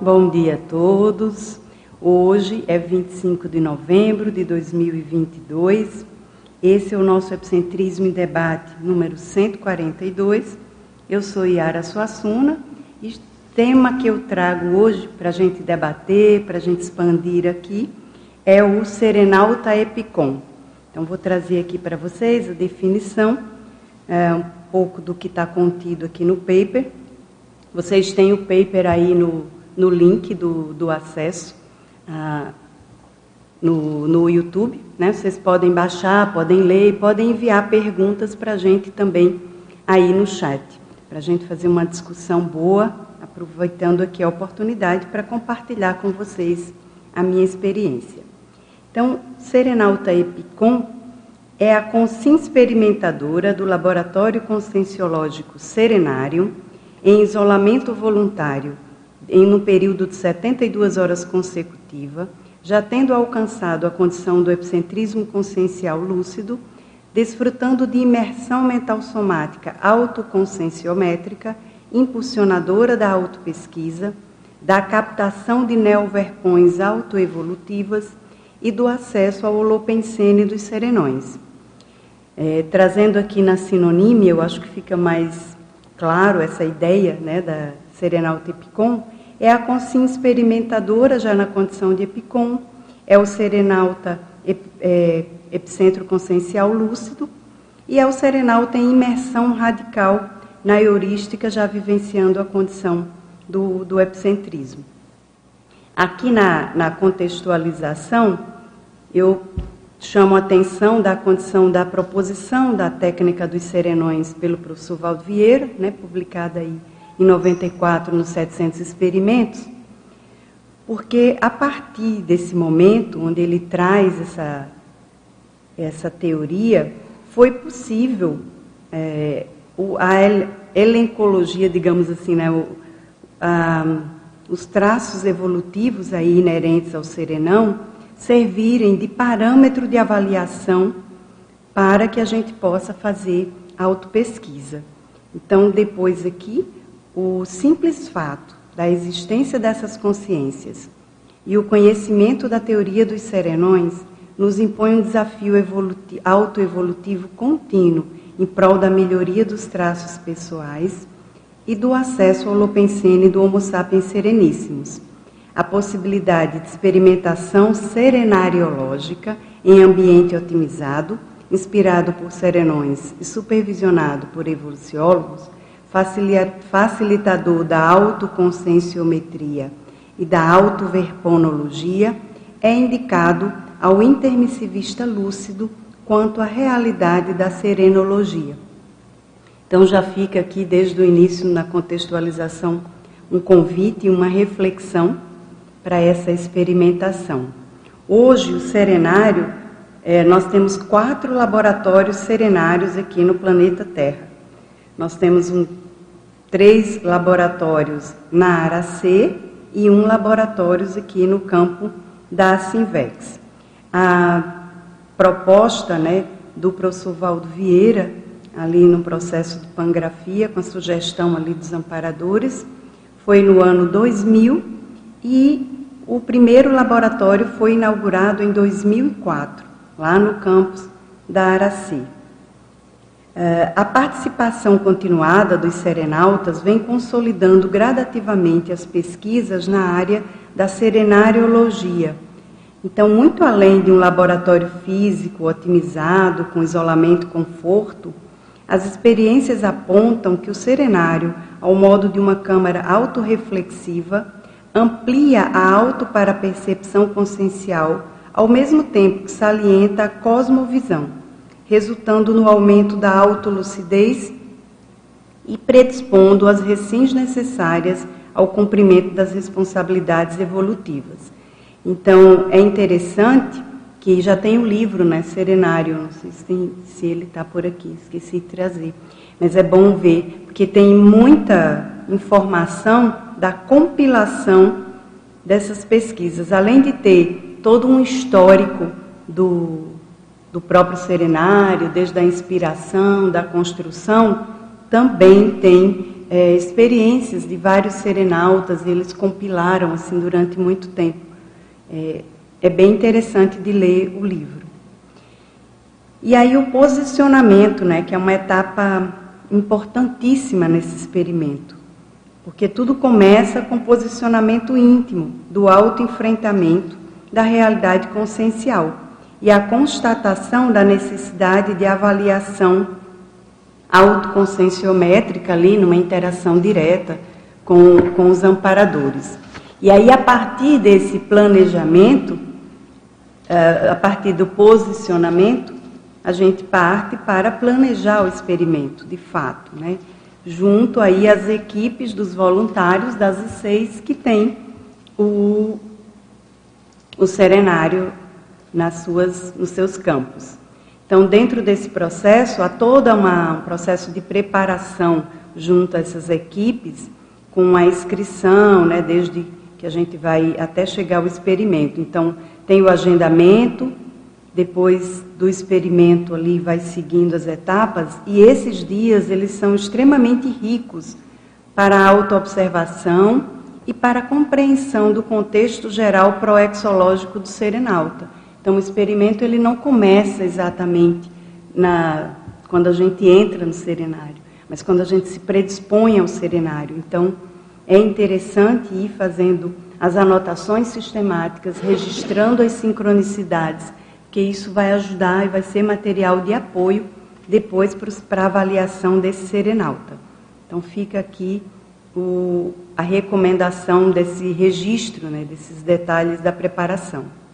Bom dia a todos. Hoje é 25 de novembro de 2022. Esse é o nosso Epicentrismo em Debate número 142. Eu sou Yara Suassuna e o tema que eu trago hoje para a gente debater, para a gente expandir aqui, é o Serenalta Epicom. Então, vou trazer aqui para vocês a definição, é, um pouco do que está contido aqui no paper. Vocês têm o paper aí no, no link do, do acesso ah, no, no YouTube. Né? Vocês podem baixar, podem ler, podem enviar perguntas para a gente também aí no chat, para a gente fazer uma discussão boa, aproveitando aqui a oportunidade para compartilhar com vocês a minha experiência. Então, Serenalta Epicom é a consciência experimentadora do Laboratório Conscienciológico Serenário em isolamento voluntário em um período de 72 horas consecutiva, já tendo alcançado a condição do epicentrismo consciencial lúcido, desfrutando de imersão mental somática autoconscienciométrica, impulsionadora da autopesquisa, da captação de neoverpões autoevolutivas e do acesso ao holopensene dos serenões. É, trazendo aqui na sinonímia, eu acho que fica mais claro essa ideia né, da Serenalta Epicom, é a consciência experimentadora já na condição de Epicom, é o Serenalta é, Epicentro Consciencial Lúcido, e é o Serenalta em imersão radical na heurística, já vivenciando a condição do, do epicentrismo. Aqui na, na contextualização, eu chamo a atenção da condição da proposição da técnica dos serenões pelo professor Valdo Vieira, né, publicada aí em 94 nos 700 experimentos, porque a partir desse momento onde ele traz essa, essa teoria, foi possível é, a elencologia, digamos assim, né, o, a, os traços evolutivos aí inerentes ao serenão servirem de parâmetro de avaliação para que a gente possa fazer autopesquisa. Então, depois aqui, o simples fato da existência dessas consciências e o conhecimento da teoria dos serenões nos impõe um desafio autoevolutivo contínuo em prol da melhoria dos traços pessoais e do acesso ao Lopensene do Homo sapiens sereníssimos. A possibilidade de experimentação serenariológica em ambiente otimizado, inspirado por serenões e supervisionado por evoluciólogos, facilitador da autoconscienciometria e da autoverponologia, é indicado ao intermissivista lúcido quanto à realidade da serenologia. Então já fica aqui desde o início na contextualização um convite e uma reflexão para essa experimentação. Hoje o serenário, é, nós temos quatro laboratórios serenários aqui no planeta Terra. Nós temos um, três laboratórios na área e um laboratório aqui no campo da Sinvex. A proposta né, do professor Valdo Vieira ali no processo de pangrafia, com a sugestão ali dos amparadores, foi no ano 2000 e o primeiro laboratório foi inaugurado em 2004, lá no campus da Araci. Eh, a participação continuada dos serenautas vem consolidando gradativamente as pesquisas na área da serenariologia. Então, muito além de um laboratório físico otimizado, com isolamento e conforto, as experiências apontam que o serenário, ao modo de uma câmara autorreflexiva, amplia a auto-para-percepção consciencial, ao mesmo tempo que salienta a cosmovisão, resultando no aumento da autolucidez e predispondo as recins necessárias ao cumprimento das responsabilidades evolutivas. Então, é interessante que já tem o um livro, né, Serenário, não sei se, tem, se ele está por aqui, esqueci de trazer. Mas é bom ver, porque tem muita informação da compilação dessas pesquisas, além de ter todo um histórico do, do próprio serenário, desde a inspiração, da construção, também tem é, experiências de vários serenautas, eles compilaram assim durante muito tempo. É, é bem interessante de ler o livro. E aí o posicionamento, né, que é uma etapa importantíssima nesse experimento. Porque tudo começa com posicionamento íntimo do autoenfrentamento da realidade consciencial e a constatação da necessidade de avaliação autoconscienciométrica ali, numa interação direta com, com os amparadores. E aí, a partir desse planejamento, eh, a partir do posicionamento, a gente parte para planejar o experimento, de fato, né? junto aí às equipes dos voluntários das seis que tem o, o serenário nas suas, nos seus campos. Então, dentro desse processo, há todo uma, um processo de preparação junto a essas equipes, com a inscrição, né, desde que a gente vai até chegar ao experimento. Então, tem o agendamento, depois do experimento ali vai seguindo as etapas, e esses dias eles são extremamente ricos para a autoobservação e para a compreensão do contexto geral proexológico do serenalta. Então, o experimento ele não começa exatamente na, quando a gente entra no serenário, mas quando a gente se predispõe ao serenário. Então, é interessante ir fazendo as anotações sistemáticas, registrando as sincronicidades, que isso vai ajudar e vai ser material de apoio depois para a avaliação desse serenalta. Então, fica aqui o, a recomendação desse registro, né, desses detalhes da preparação.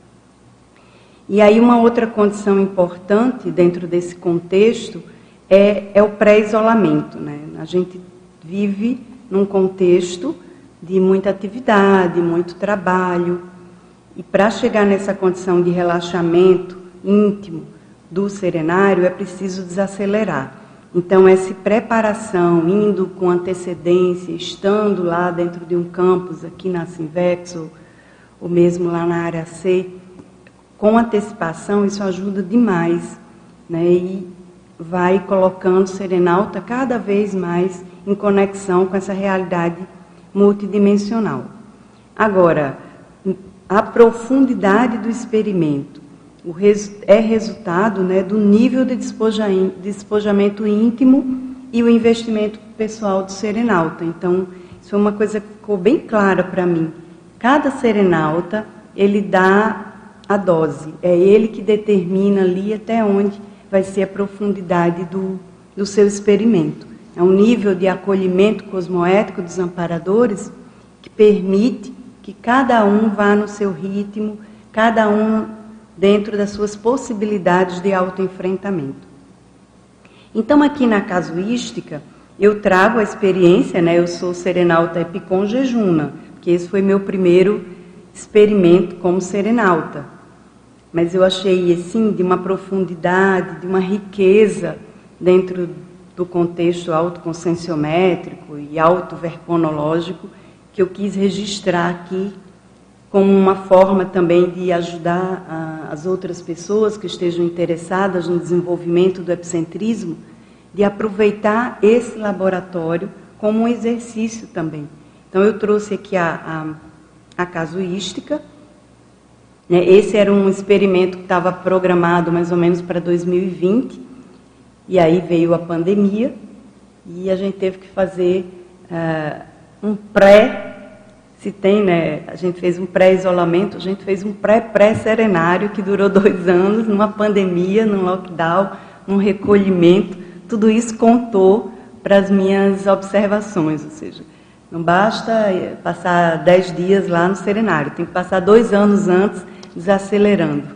E aí uma outra condição importante dentro desse contexto é, é o pré-isolamento. Né? A gente vive num contexto de muita atividade, muito trabalho, e para chegar nessa condição de relaxamento íntimo do serenário é preciso desacelerar. Então, essa preparação, indo com antecedência, estando lá dentro de um campus, aqui na Sinvex, ou, ou mesmo lá na área C, com antecipação, isso ajuda demais, né? E vai colocando o Serenalta cada vez mais em conexão com essa realidade multidimensional. Agora, a profundidade do experimento é resultado né, do nível de despojamento íntimo e o investimento pessoal do serenalta. Então, isso foi uma coisa que ficou bem clara para mim. Cada serenalta, ele dá a dose. É ele que determina ali até onde vai ser a profundidade do, do seu experimento. É um nível de acolhimento cosmoético dos amparadores que permite que cada um vá no seu ritmo, cada um dentro das suas possibilidades de autoenfrentamento. Então, aqui na casuística, eu trago a experiência, né? Eu sou serenalta Epicon Jejuna, que esse foi meu primeiro experimento como serenalta mas eu achei assim de uma profundidade, de uma riqueza dentro do contexto autoconscienciométrico e autoverponológico que eu quis registrar aqui como uma forma também de ajudar a, as outras pessoas que estejam interessadas no desenvolvimento do epicentrismo, de aproveitar esse laboratório como um exercício também. Então eu trouxe aqui a, a, a casuística, né? Esse era um experimento que estava programado mais ou menos para 2020, e aí veio a pandemia, e a gente teve que fazer uh, um pré, se tem, né? A gente fez um pré-isolamento, a gente fez um pré-pré-serenário que durou dois anos, numa pandemia, num lockdown, num recolhimento, tudo isso contou para as minhas observações, ou seja, não basta eh, passar dez dias lá no serenário, tem que passar dois anos antes desacelerando,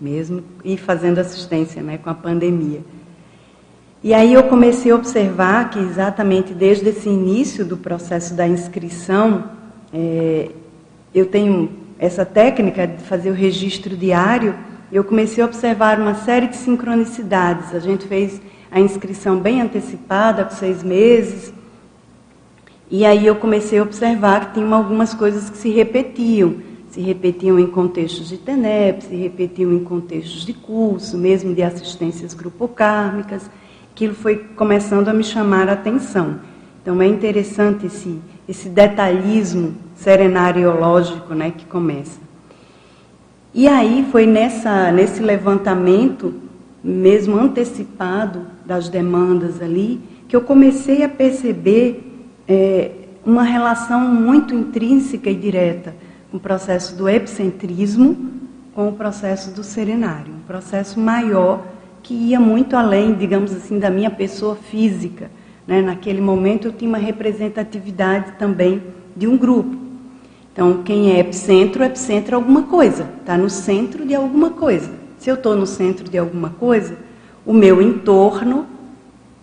mesmo e fazendo assistência né, com a pandemia. E aí eu comecei a observar que exatamente desde esse início do processo da inscrição, é, eu tenho essa técnica de fazer o registro diário, eu comecei a observar uma série de sincronicidades. A gente fez a inscrição bem antecipada, com seis meses, e aí eu comecei a observar que tinham algumas coisas que se repetiam se repetiam em contextos de TENEP, se repetiam em contextos de curso, mesmo de assistências grupocármicas. Aquilo foi começando a me chamar a atenção. Então é interessante esse, esse detalhismo serenariológico né, que começa. E aí foi nessa, nesse levantamento, mesmo antecipado das demandas ali, que eu comecei a perceber é, uma relação muito intrínseca e direta o processo do epicentrismo com o processo do serenário, um processo maior que ia muito além, digamos assim, da minha pessoa física. Né? Naquele momento eu tinha uma representatividade também de um grupo. Então, quem é epicentro, epicentro é alguma coisa, está no centro de alguma coisa. Se eu estou no centro de alguma coisa, o meu entorno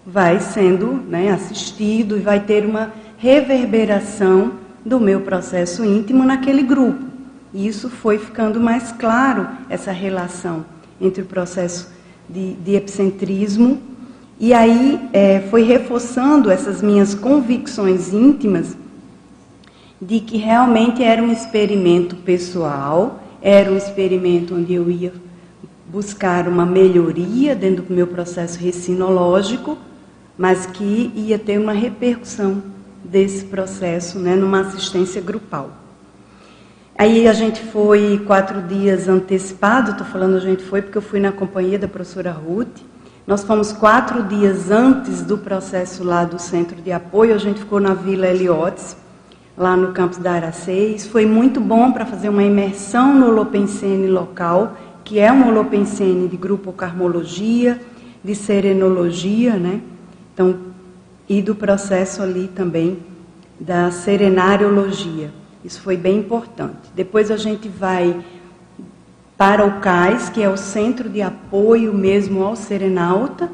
vai sendo né, assistido e vai ter uma reverberação do meu processo íntimo naquele grupo. E isso foi ficando mais claro, essa relação entre o processo de, de epicentrismo. E aí é, foi reforçando essas minhas convicções íntimas de que realmente era um experimento pessoal, era um experimento onde eu ia buscar uma melhoria dentro do meu processo recinológico, mas que ia ter uma repercussão desse processo né, numa assistência grupal. Aí a gente foi quatro dias antecipado, estou falando a gente foi porque eu fui na companhia da professora Ruth. Nós fomos quatro dias antes do processo lá do centro de apoio, a gente ficou na Vila Eliotes, lá no campus da Aracês. Foi muito bom para fazer uma imersão no Holopensene local, que é um Holopensene de grupo Carmologia, de Serenologia, né? Então, e do processo ali também da Serenariologia. Isso foi bem importante. Depois a gente vai para o CAIS, que é o Centro de Apoio mesmo ao Serenauta,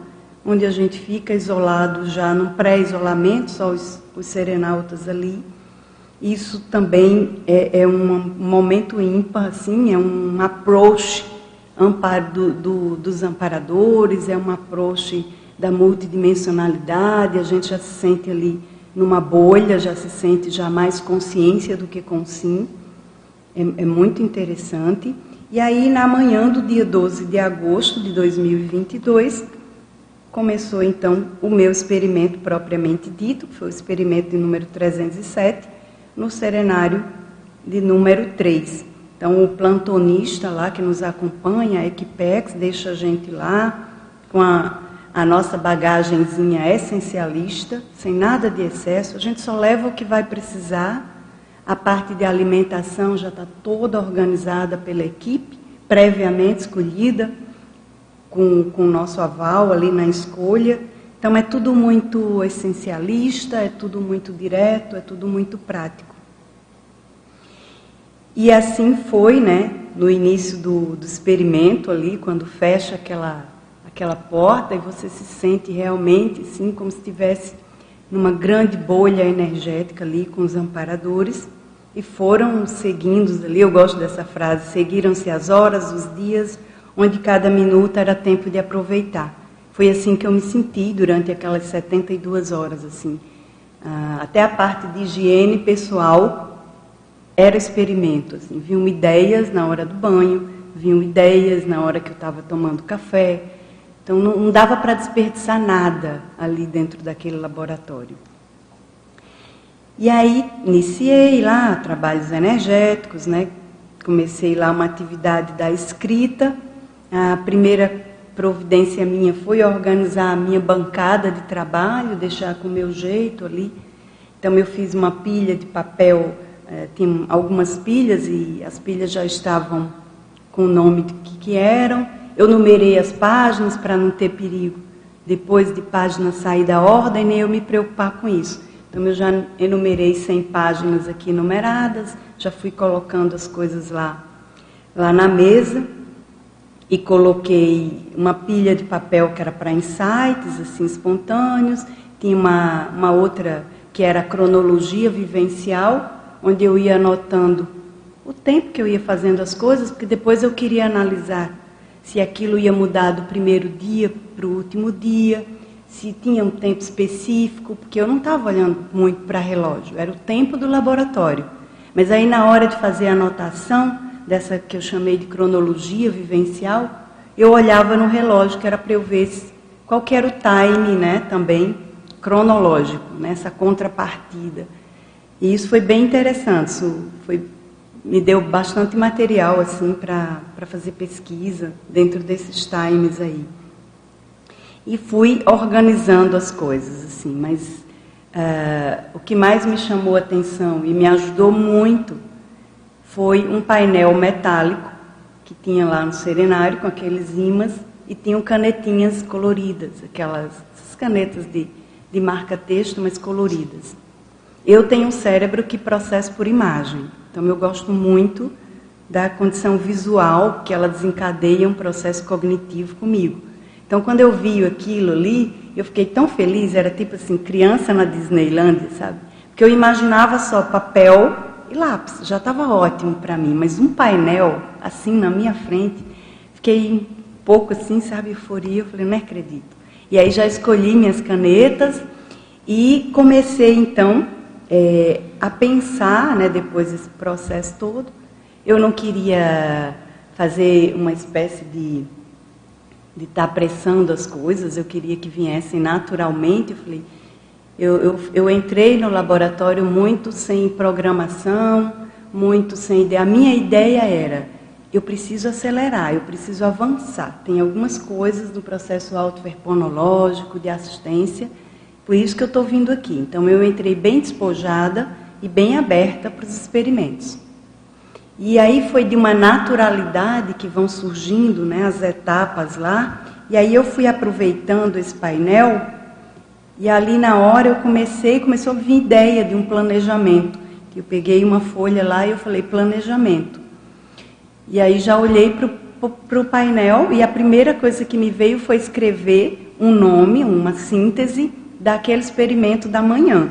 onde a gente fica isolado já no pré-isolamento, só os, os serenautas ali. Isso também é, é um, um momento ímpar, assim, é um approach amparo do, do, dos amparadores, é um approach da multidimensionalidade, a gente já se sente ali numa bolha, já se sente já mais consciência do que com sim. É, é muito interessante. E aí, na manhã do dia 12 de agosto de 2022, começou então o meu experimento propriamente dito, que foi o experimento de número 307, no serenário de número 3. Então, o plantonista lá que nos acompanha, a Equipex, deixa a gente lá com a, a nossa bagagenzinha essencialista, sem nada de excesso. A gente só leva o que vai precisar. A parte de alimentação já está toda organizada pela equipe, previamente escolhida, com, com o nosso aval ali na escolha. Então, é tudo muito essencialista, é tudo muito direto, é tudo muito prático. E assim foi, né, no início do, do experimento ali, quando fecha aquela, aquela porta e você se sente realmente, assim, como se estivesse numa grande bolha energética ali com os amparadores. E foram seguindo ali, eu gosto dessa frase, seguiram-se as horas, os dias, onde cada minuto era tempo de aproveitar. Foi assim que eu me senti durante aquelas 72 horas, assim. Ah, até a parte de higiene pessoal era experimento. Assim, vinham ideias na hora do banho, vinham ideias na hora que eu estava tomando café. Então não, não dava para desperdiçar nada ali dentro daquele laboratório. E aí iniciei lá trabalhos energéticos, né? Comecei lá uma atividade da escrita. A primeira providência minha foi organizar a minha bancada de trabalho, deixar com o meu jeito ali. Então eu fiz uma pilha de papel é, tinha algumas pilhas e as pilhas já estavam com o nome que, que eram. Eu numerei as páginas para não ter perigo depois de página sair da ordem, nem eu me preocupar com isso. Então eu já enumerei 100 páginas aqui numeradas, já fui colocando as coisas lá, lá na mesa e coloquei uma pilha de papel que era para insights, assim, espontâneos, tinha uma, uma outra que era cronologia vivencial, onde eu ia anotando o tempo que eu ia fazendo as coisas, porque depois eu queria analisar se aquilo ia mudar do primeiro dia para o último dia, se tinha um tempo específico, porque eu não estava olhando muito para relógio, era o tempo do laboratório. Mas aí na hora de fazer a anotação dessa que eu chamei de cronologia vivencial, eu olhava no relógio que era para eu ver qual era o time, né, também cronológico, nessa contrapartida. E isso foi bem interessante, isso foi, me deu bastante material assim para fazer pesquisa dentro desses times aí. E fui organizando as coisas, assim, mas uh, o que mais me chamou a atenção e me ajudou muito foi um painel metálico que tinha lá no serenário com aqueles imãs e tinham canetinhas coloridas, aquelas canetas de, de marca-texto, mas coloridas. Eu tenho um cérebro que processa por imagem, então eu gosto muito da condição visual que ela desencadeia um processo cognitivo comigo. Então, quando eu vi aquilo ali, eu fiquei tão feliz, era tipo assim, criança na Disneylandia, sabe? Porque eu imaginava só papel e lápis, já estava ótimo para mim, mas um painel assim na minha frente, fiquei um pouco assim, sabe, euforia, eu falei, não acredito. E aí já escolhi minhas canetas e comecei então é, a pensar, né, depois desse processo todo. Eu não queria fazer uma espécie de estar tá apressando as coisas, eu queria que viessem naturalmente. Eu falei, eu, eu, eu entrei no laboratório muito sem programação, muito sem ideia. A minha ideia era eu preciso acelerar, eu preciso avançar. Tem algumas coisas do processo autoverponológico, de assistência, por isso que eu estou vindo aqui. Então, eu entrei bem despojada e bem aberta para os experimentos. E aí foi de uma naturalidade que vão surgindo né, as etapas lá, e aí eu fui aproveitando esse painel, e ali na hora eu comecei, começou a vir ideia de um planejamento. Eu peguei uma folha lá e eu falei, planejamento. E aí já olhei para o painel e a primeira coisa que me veio foi escrever um nome, uma síntese daquele experimento da manhã.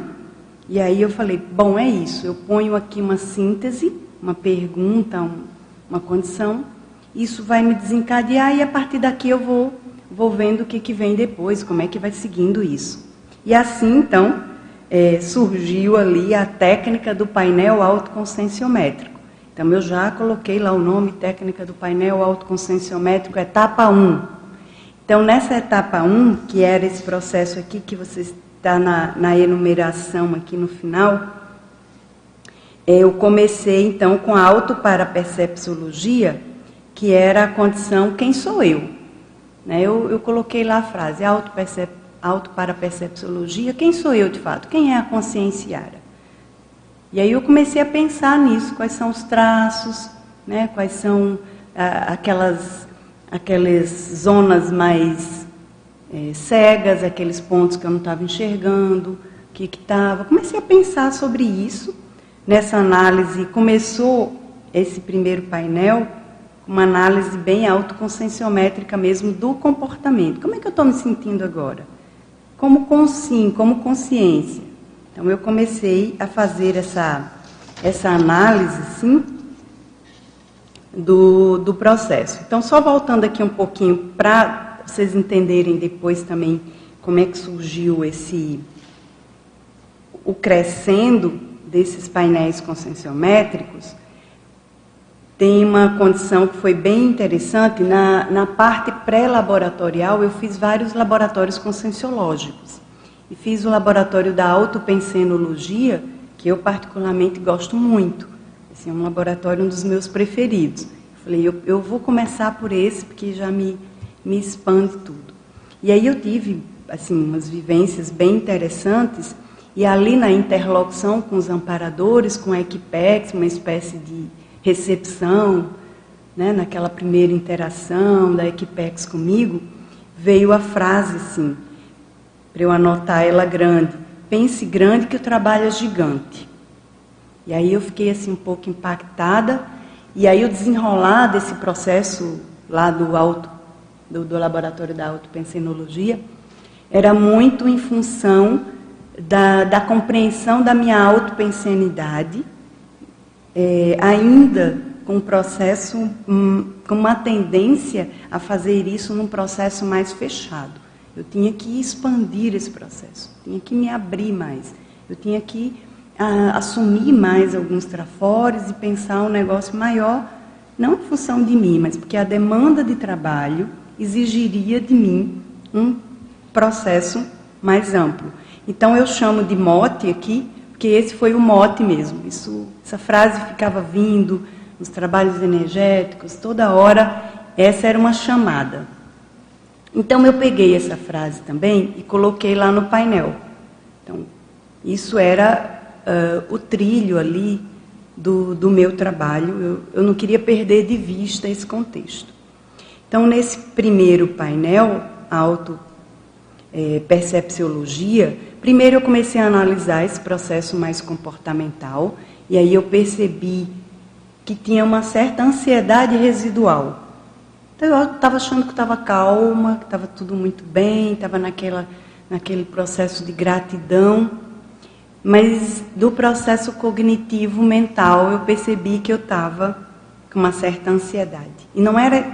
E aí eu falei, bom, é isso, eu ponho aqui uma síntese, uma pergunta, um, uma condição, isso vai me desencadear e a partir daqui eu vou, vou vendo o que, que vem depois, como é que vai seguindo isso. E assim, então, é, surgiu ali a técnica do painel autoconscienciométrico. Então, eu já coloquei lá o nome técnica do painel autoconscienciométrico, etapa 1. Então, nessa etapa 1, que era esse processo aqui que você está na, na enumeração aqui no final, eu comecei então com a autoparapercepciologia, que era a condição quem sou eu. Né? Eu, eu coloquei lá a frase autoparapercepciologia, quem sou eu de fato? Quem é a conscienciária? E aí eu comecei a pensar nisso, quais são os traços, né, quais são ah, aquelas, aquelas zonas mais é, cegas, aqueles pontos que eu não estava enxergando, o que estava. Comecei a pensar sobre isso. Nessa análise, começou esse primeiro painel uma análise bem autoconscienciométrica mesmo do comportamento. Como é que eu estou me sentindo agora? Como consim, como consciência. Então eu comecei a fazer essa, essa análise, sim, do, do processo. Então, só voltando aqui um pouquinho para vocês entenderem depois também como é que surgiu esse o crescendo desses painéis conscienciométricos, tem uma condição que foi bem interessante. Na, na parte pré-laboratorial, eu fiz vários laboratórios conscienciológicos e fiz o laboratório da autopensenologia, que eu particularmente gosto muito. Esse é um laboratório um dos meus preferidos. Falei, eu, eu vou começar por esse, porque já me, me expande tudo. E aí eu tive, assim, umas vivências bem interessantes, e ali na interlocução com os amparadores, com a Equipex, uma espécie de recepção, né, naquela primeira interação da Equipex comigo, veio a frase assim, para eu anotar ela grande. Pense grande que o trabalho é gigante. E aí eu fiquei assim um pouco impactada. E aí o desenrolar desse processo lá do alto, do, do laboratório da autopensenologia, era muito em função da, da compreensão da minha autopensenidade, é, ainda com um processo, um, com uma tendência a fazer isso num processo mais fechado. Eu tinha que expandir esse processo, tinha que me abrir mais, eu tinha que assumir mais alguns trafores e pensar um negócio maior, não em função de mim, mas porque a demanda de trabalho exigiria de mim um processo mais amplo. Então eu chamo de mote aqui, porque esse foi o mote mesmo. Isso, essa frase ficava vindo nos trabalhos energéticos, toda hora, essa era uma chamada. Então eu peguei essa frase também e coloquei lá no painel. Então, isso era uh, o trilho ali do, do meu trabalho. Eu, eu não queria perder de vista esse contexto. Então, nesse primeiro painel, auto é, percepciologia, primeiro eu comecei a analisar esse processo mais comportamental e aí eu percebi que tinha uma certa ansiedade residual. Então eu estava achando que estava calma, que estava tudo muito bem, estava naquela, naquele processo de gratidão, mas do processo cognitivo mental eu percebi que eu estava com uma certa ansiedade. E não era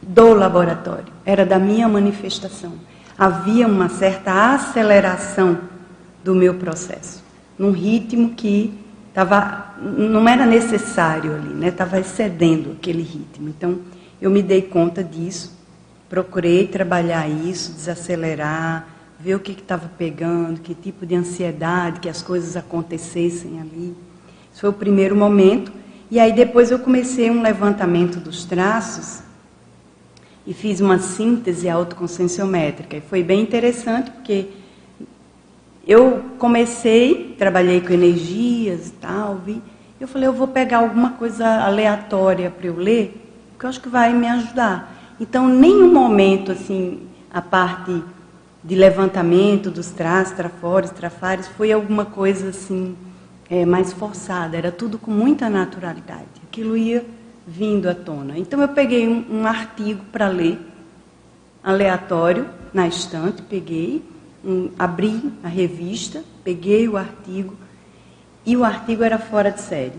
do laboratório, era da minha manifestação. Havia uma certa aceleração do meu processo, num ritmo que tava, não era necessário ali, né? estava excedendo aquele ritmo. Então, eu me dei conta disso, procurei trabalhar isso, desacelerar, ver o que estava pegando, que tipo de ansiedade, que as coisas acontecessem ali. Isso foi o primeiro momento. E aí depois eu comecei um levantamento dos traços e fiz uma síntese autoconscienciométrica. E foi bem interessante porque eu comecei, trabalhei com energias e tal, vi, eu falei, eu vou pegar alguma coisa aleatória para eu ler que eu acho que vai me ajudar. Então, nenhum momento, assim, a parte de levantamento dos trás, trafores, trafares, foi alguma coisa, assim, é, mais forçada. Era tudo com muita naturalidade. Aquilo ia vindo à tona. Então, eu peguei um, um artigo para ler, aleatório, na estante, peguei, um, abri a revista, peguei o artigo, e o artigo era fora de série.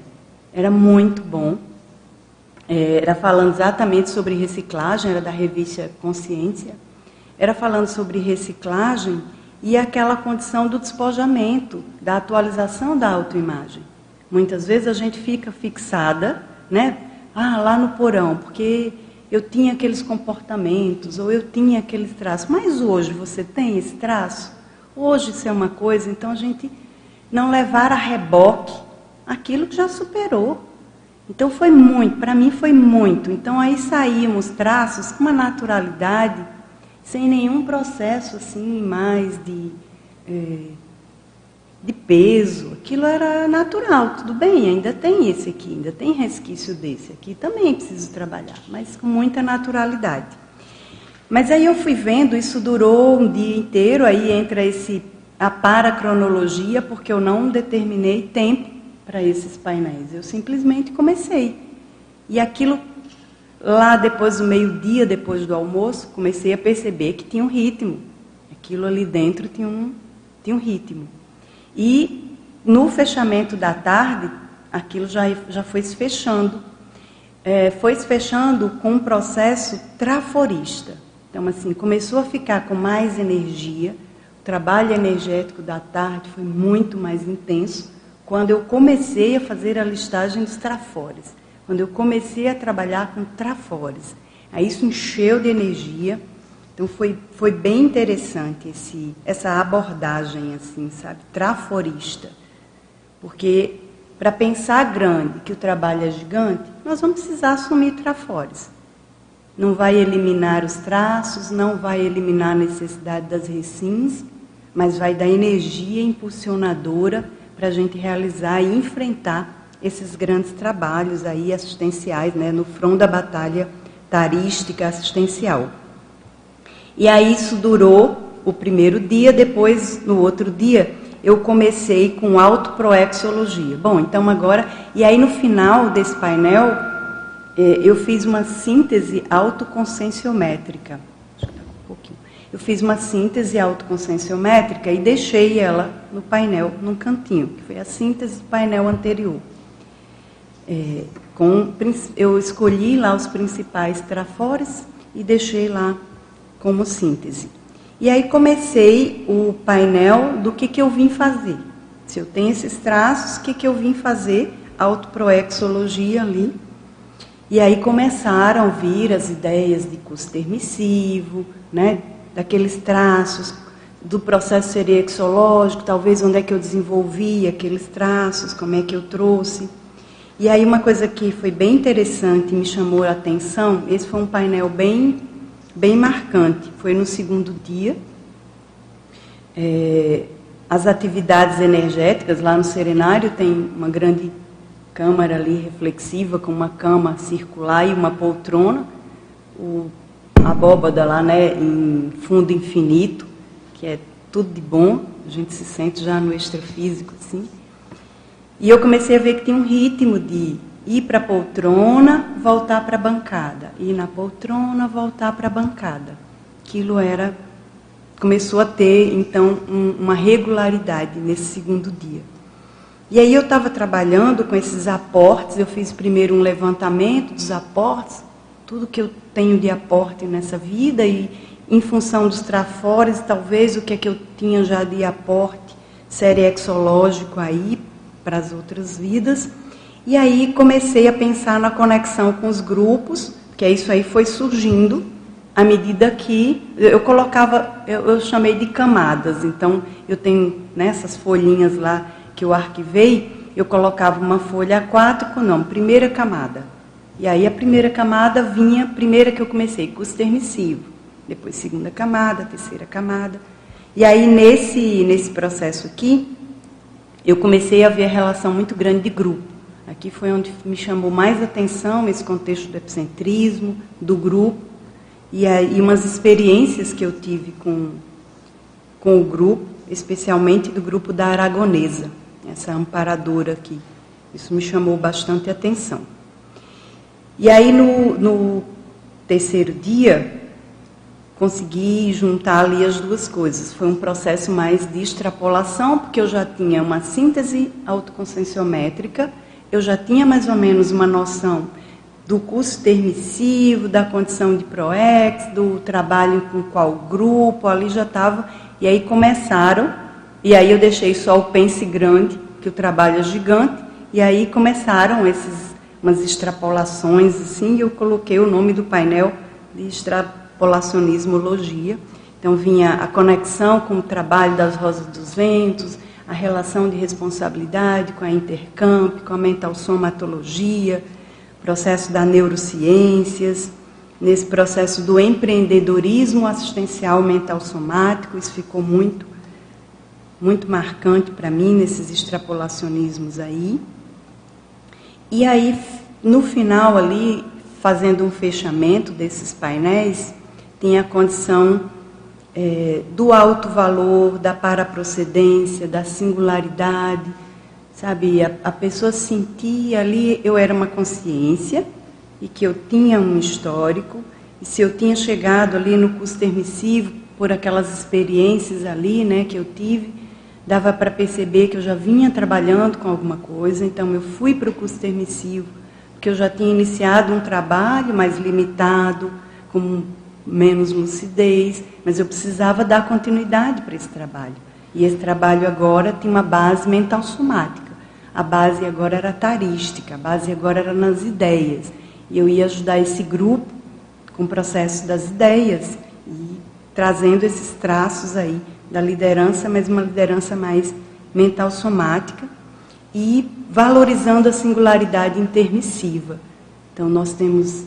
Era muito bom é, era falando exatamente sobre reciclagem, era da revista Consciência, era falando sobre reciclagem e aquela condição do despojamento, da atualização da autoimagem. Muitas vezes a gente fica fixada, né? Ah, lá no porão, porque eu tinha aqueles comportamentos, ou eu tinha aqueles traços. Mas hoje você tem esse traço? Hoje isso é uma coisa, então a gente não levar a reboque aquilo que já superou. Então foi muito, para mim foi muito. Então aí saímos traços com uma naturalidade, sem nenhum processo assim mais de, é, de peso. Aquilo era natural, tudo bem, ainda tem esse aqui, ainda tem resquício desse aqui, também preciso trabalhar, mas com muita naturalidade. Mas aí eu fui vendo, isso durou um dia inteiro, aí entra esse a paracronologia, porque eu não determinei tempo para esses painéis. Eu simplesmente comecei. E aquilo, lá depois do meio-dia, depois do almoço, comecei a perceber que tinha um ritmo. Aquilo ali dentro tinha um, tinha um ritmo. E no fechamento da tarde, aquilo já, já foi se fechando. É, foi se fechando com um processo traforista. Então, assim, começou a ficar com mais energia. O trabalho energético da tarde foi muito mais intenso quando eu comecei a fazer a listagem dos trafores, quando eu comecei a trabalhar com trafores. Aí isso encheu de energia. Então foi, foi bem interessante esse, essa abordagem, assim, sabe, traforista. Porque para pensar grande, que o trabalho é gigante, nós vamos precisar assumir trafores. Não vai eliminar os traços, não vai eliminar a necessidade das recins, mas vai dar energia impulsionadora para a gente realizar e enfrentar esses grandes trabalhos aí assistenciais, né, no front da batalha tarística assistencial. E aí isso durou o primeiro dia, depois no outro dia eu comecei com autoproexologia. Bom, então agora, e aí no final desse painel eh, eu fiz uma síntese autoconscienciométrica. Eu fiz uma síntese autoconscienciométrica e deixei ela no painel, num cantinho, que foi a síntese do painel anterior. É, com, eu escolhi lá os principais trafores e deixei lá como síntese. E aí comecei o painel do que, que eu vim fazer. Se eu tenho esses traços, o que, que eu vim fazer? Autoproexologia ali. E aí começaram a vir as ideias de custo permissivo, né, daqueles traços, do processo seriexológico, talvez onde é que eu desenvolvi aqueles traços, como é que eu trouxe. E aí uma coisa que foi bem interessante me chamou a atenção, esse foi um painel bem, bem marcante, foi no segundo dia. É, as atividades energéticas, lá no Serenário tem uma grande câmara ali reflexiva, com uma cama circular e uma poltrona, o, a abóbada lá né, em fundo infinito, que é tudo de bom, a gente se sente já no extrafísico, assim. E eu comecei a ver que tinha um ritmo de ir para a poltrona, voltar para a bancada, ir na poltrona, voltar para a bancada. Aquilo era começou a ter então um, uma regularidade nesse segundo dia. E aí eu estava trabalhando com esses aportes, eu fiz primeiro um levantamento dos aportes, tudo que eu tenho de aporte nessa vida e em função dos trafores, talvez o que é que eu tinha já de aporte seriexológico aí para as outras vidas. E aí comecei a pensar na conexão com os grupos, que isso aí foi surgindo à medida que eu colocava, eu, eu chamei de camadas. Então eu tenho nessas folhinhas lá que eu arquivei, eu colocava uma folha A4 com o nome primeira camada. E aí a primeira camada vinha, primeira que eu comecei, curso permissivo, depois segunda camada, terceira camada. E aí nesse, nesse processo aqui, eu comecei a ver a relação muito grande de grupo. Aqui foi onde me chamou mais atenção esse contexto do epicentrismo, do grupo, e, aí, umas experiências que eu tive com, com o grupo, especialmente do grupo da Aragonesa, essa amparadora aqui. Isso me chamou bastante atenção. E aí, no, no terceiro dia, consegui juntar ali as duas coisas. Foi um processo mais de extrapolação, porque eu já tinha uma síntese autoconscienciométrica, eu já tinha mais ou menos uma noção do curso termissivo, da condição de PROEX, do trabalho com qual grupo, ali já estava. E aí começaram, e aí eu deixei só o pense grande, que o trabalho é gigante, e aí começaram esses umas extrapolações assim, e eu coloquei o nome do painel de extrapolação polacionismologia. Então vinha a conexão com o trabalho das Rosas dos Ventos, a relação de responsabilidade com a intercamp, com a mental somatologia, processo da neurociências, nesse processo do empreendedorismo assistencial mental somático, isso ficou muito muito marcante para mim nesses extrapolacionismos aí. E aí no final ali, fazendo um fechamento desses painéis, tem a condição é, do alto valor, da paraprocedência, da singularidade, sabe? A, a pessoa sentia ali, eu era uma consciência e que eu tinha um histórico, e se eu tinha chegado ali no curso permissivo por aquelas experiências ali, né, que eu tive, dava para perceber que eu já vinha trabalhando com alguma coisa, então eu fui para o curso permissivo, porque eu já tinha iniciado um trabalho mais limitado, com menos lucidez, mas eu precisava dar continuidade para esse trabalho. E esse trabalho agora tem uma base mental somática. A base agora era tarística, a base agora era nas ideias. E eu ia ajudar esse grupo com o processo das ideias e trazendo esses traços aí da liderança, mas uma liderança mais mental somática e valorizando a singularidade intermissiva. Então nós temos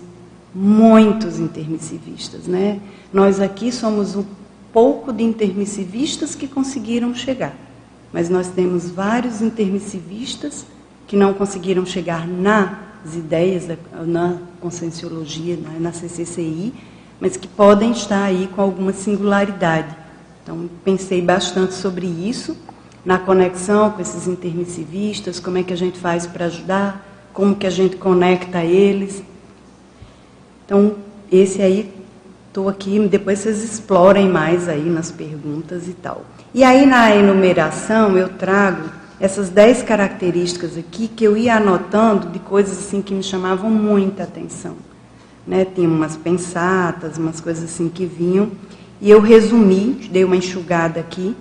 muitos intermissivistas, né? Nós aqui somos um pouco de intermissivistas que conseguiram chegar, mas nós temos vários intermissivistas que não conseguiram chegar nas ideias, na conscienciologia, na CCCI, mas que podem estar aí com alguma singularidade. Então, pensei bastante sobre isso, na conexão com esses intermissivistas, como é que a gente faz para ajudar, como que a gente conecta eles. Então, esse aí, estou aqui, depois vocês explorem mais aí nas perguntas e tal. E aí na enumeração eu trago essas dez características aqui que eu ia anotando de coisas assim que me chamavam muita atenção. Né? Tinha umas pensatas, umas coisas assim que vinham. E eu resumi, dei uma enxugada aqui,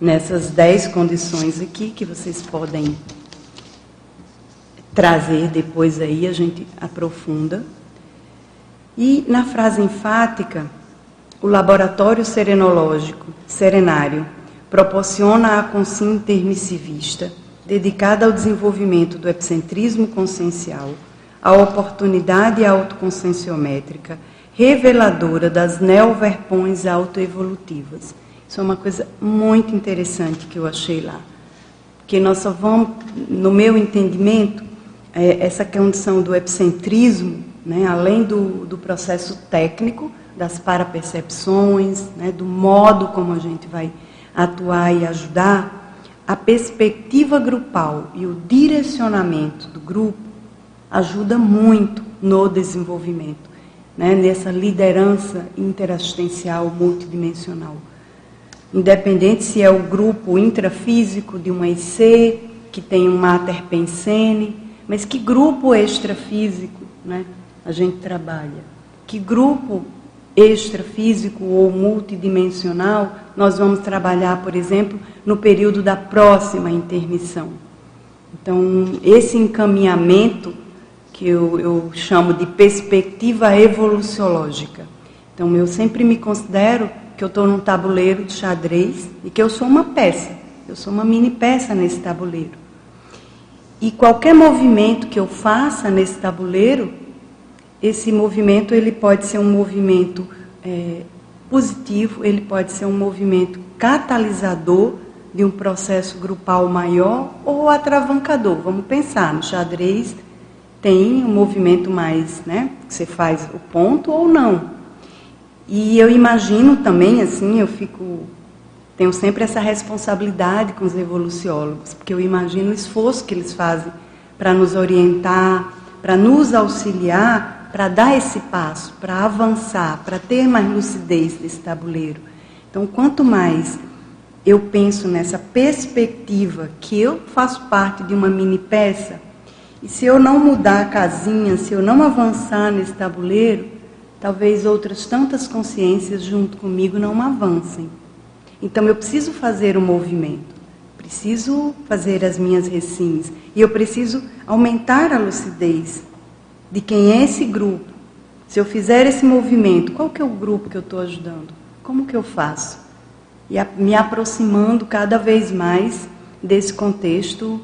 nessas dez condições aqui que vocês podem trazer depois aí, a gente aprofunda. E na frase enfática, o Laboratório Serenológico Serenário proporciona a consciência intermissivista, dedicada ao desenvolvimento do epicentrismo consciencial, a oportunidade autoconscienciométrica, reveladora das neoverpões autoevolutivas. Isso é uma coisa muito interessante que eu achei lá. Porque nós só vamos, no meu entendimento, é, essa condição do epicentrismo, né, além do, do processo técnico, das parapercepções, né, do modo como a gente vai atuar e ajudar, a perspectiva grupal e o direcionamento do grupo ajuda muito no desenvolvimento, né, nessa liderança interassistencial multidimensional. Independente se é o grupo intrafísico de uma IC, que tem um mater pensene, mas que grupo extrafísico né, a gente trabalha? Que grupo extrafísico ou multidimensional nós vamos trabalhar, por exemplo, no período da próxima intermissão? Então, esse encaminhamento que eu, eu chamo de perspectiva evoluciológica. Então, eu sempre me considero que eu estou num tabuleiro de xadrez e que eu sou uma peça, eu sou uma mini peça nesse tabuleiro. E qualquer movimento que eu faça nesse tabuleiro, esse movimento ele pode ser um movimento é, positivo, ele pode ser um movimento catalisador de um processo grupal maior ou atravancador. Vamos pensar, no xadrez tem um movimento mais, né, você faz o ponto ou não. E eu imagino também, assim, eu fico. Tenho sempre essa responsabilidade com os evoluciólogos, porque eu imagino o esforço que eles fazem para nos orientar, para nos auxiliar, para dar esse passo, para avançar, para ter mais lucidez desse tabuleiro. Então, quanto mais eu penso nessa perspectiva que eu faço parte de uma mini peça, e se eu não mudar a casinha, se eu não avançar nesse tabuleiro, talvez outras tantas consciências junto comigo não avancem. Então eu preciso fazer o um movimento, preciso fazer as minhas recins e eu preciso aumentar a lucidez de quem é esse grupo. Se eu fizer esse movimento, qual que é o grupo que eu estou ajudando? Como que eu faço? E a, me aproximando cada vez mais desse contexto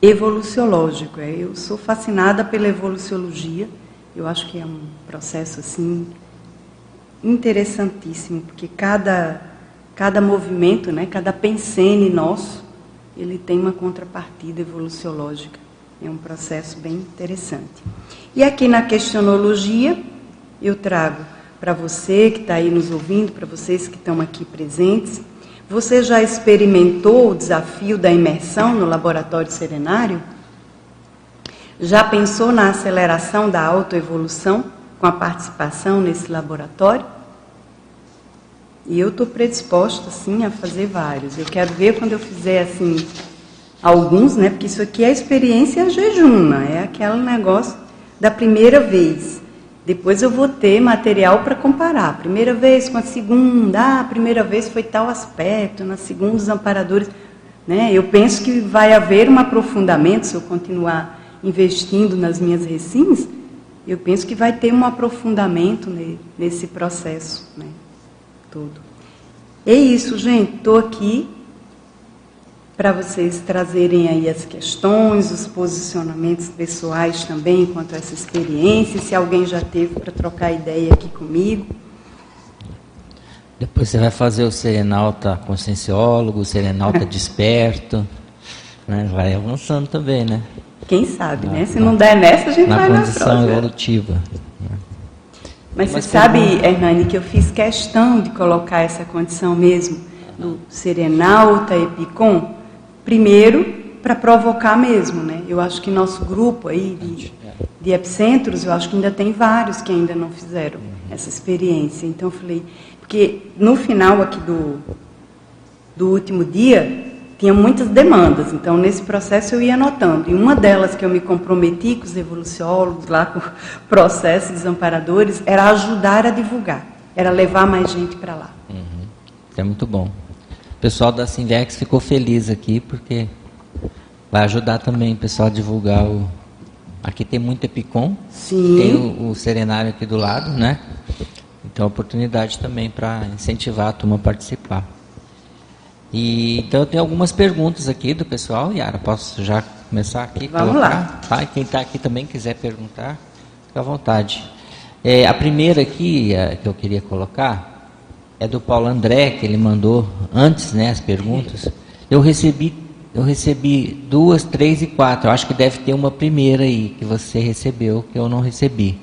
evoluciológico. É, eu sou fascinada pela evoluciologia eu acho que é um processo assim interessantíssimo, porque cada cada movimento, né, cada pensene nosso, ele tem uma contrapartida evoluciológica. É um processo bem interessante. E aqui na questionologia, eu trago para você que está aí nos ouvindo, para vocês que estão aqui presentes, você já experimentou o desafio da imersão no laboratório serenário? Já pensou na aceleração da autoevolução com a participação nesse laboratório? E eu estou predisposta, sim, a fazer vários. Eu quero ver quando eu fizer, assim, alguns, né? Porque isso aqui é experiência jejuna, é aquele negócio da primeira vez. Depois eu vou ter material para comparar. Primeira vez com a segunda, ah, a primeira vez foi tal aspecto, na segunda os amparadores. Né? Eu penso que vai haver um aprofundamento se eu continuar investindo nas minhas recins, eu penso que vai ter um aprofundamento nesse processo né, todo. É isso, gente. Estou aqui para vocês trazerem aí as questões, os posicionamentos pessoais também quanto a essa experiência, se alguém já teve para trocar ideia aqui comigo. Depois você vai fazer o serenalta conscienciólogo, o serenalta desperto, né? vai avançando também, né? Quem sabe, na, né? Se não der nessa, a gente na vai na condição evolutiva. Mas você sabe, Hernani, que eu fiz questão de colocar essa condição mesmo do Serenalta Epicom, primeiro para provocar mesmo, né? Eu acho que nosso grupo aí de, de epicentros, eu acho que ainda tem vários que ainda não fizeram essa experiência. Então eu falei, porque no final aqui do, do último dia, tinha muitas demandas, então nesse processo eu ia anotando. E uma delas que eu me comprometi com os evoluciólogos, lá com o processo dos amparadores, era ajudar a divulgar, era levar mais gente para lá. Uhum. É muito bom. O pessoal da Sindex ficou feliz aqui, porque vai ajudar também o pessoal a divulgar o. Aqui tem muito Epicom, Sim. tem o, o Serenário aqui do lado, né? Então, é oportunidade também para incentivar a turma a participar. E, então, eu tenho algumas perguntas aqui do pessoal. Yara, posso já começar aqui? Vamos colocar? lá. Tá? E quem está aqui também quiser perguntar, fica à vontade. É, a primeira aqui é, que eu queria colocar é do Paulo André, que ele mandou antes né, as perguntas. Eu recebi, eu recebi duas, três e quatro. Eu acho que deve ter uma primeira aí que você recebeu, que eu não recebi.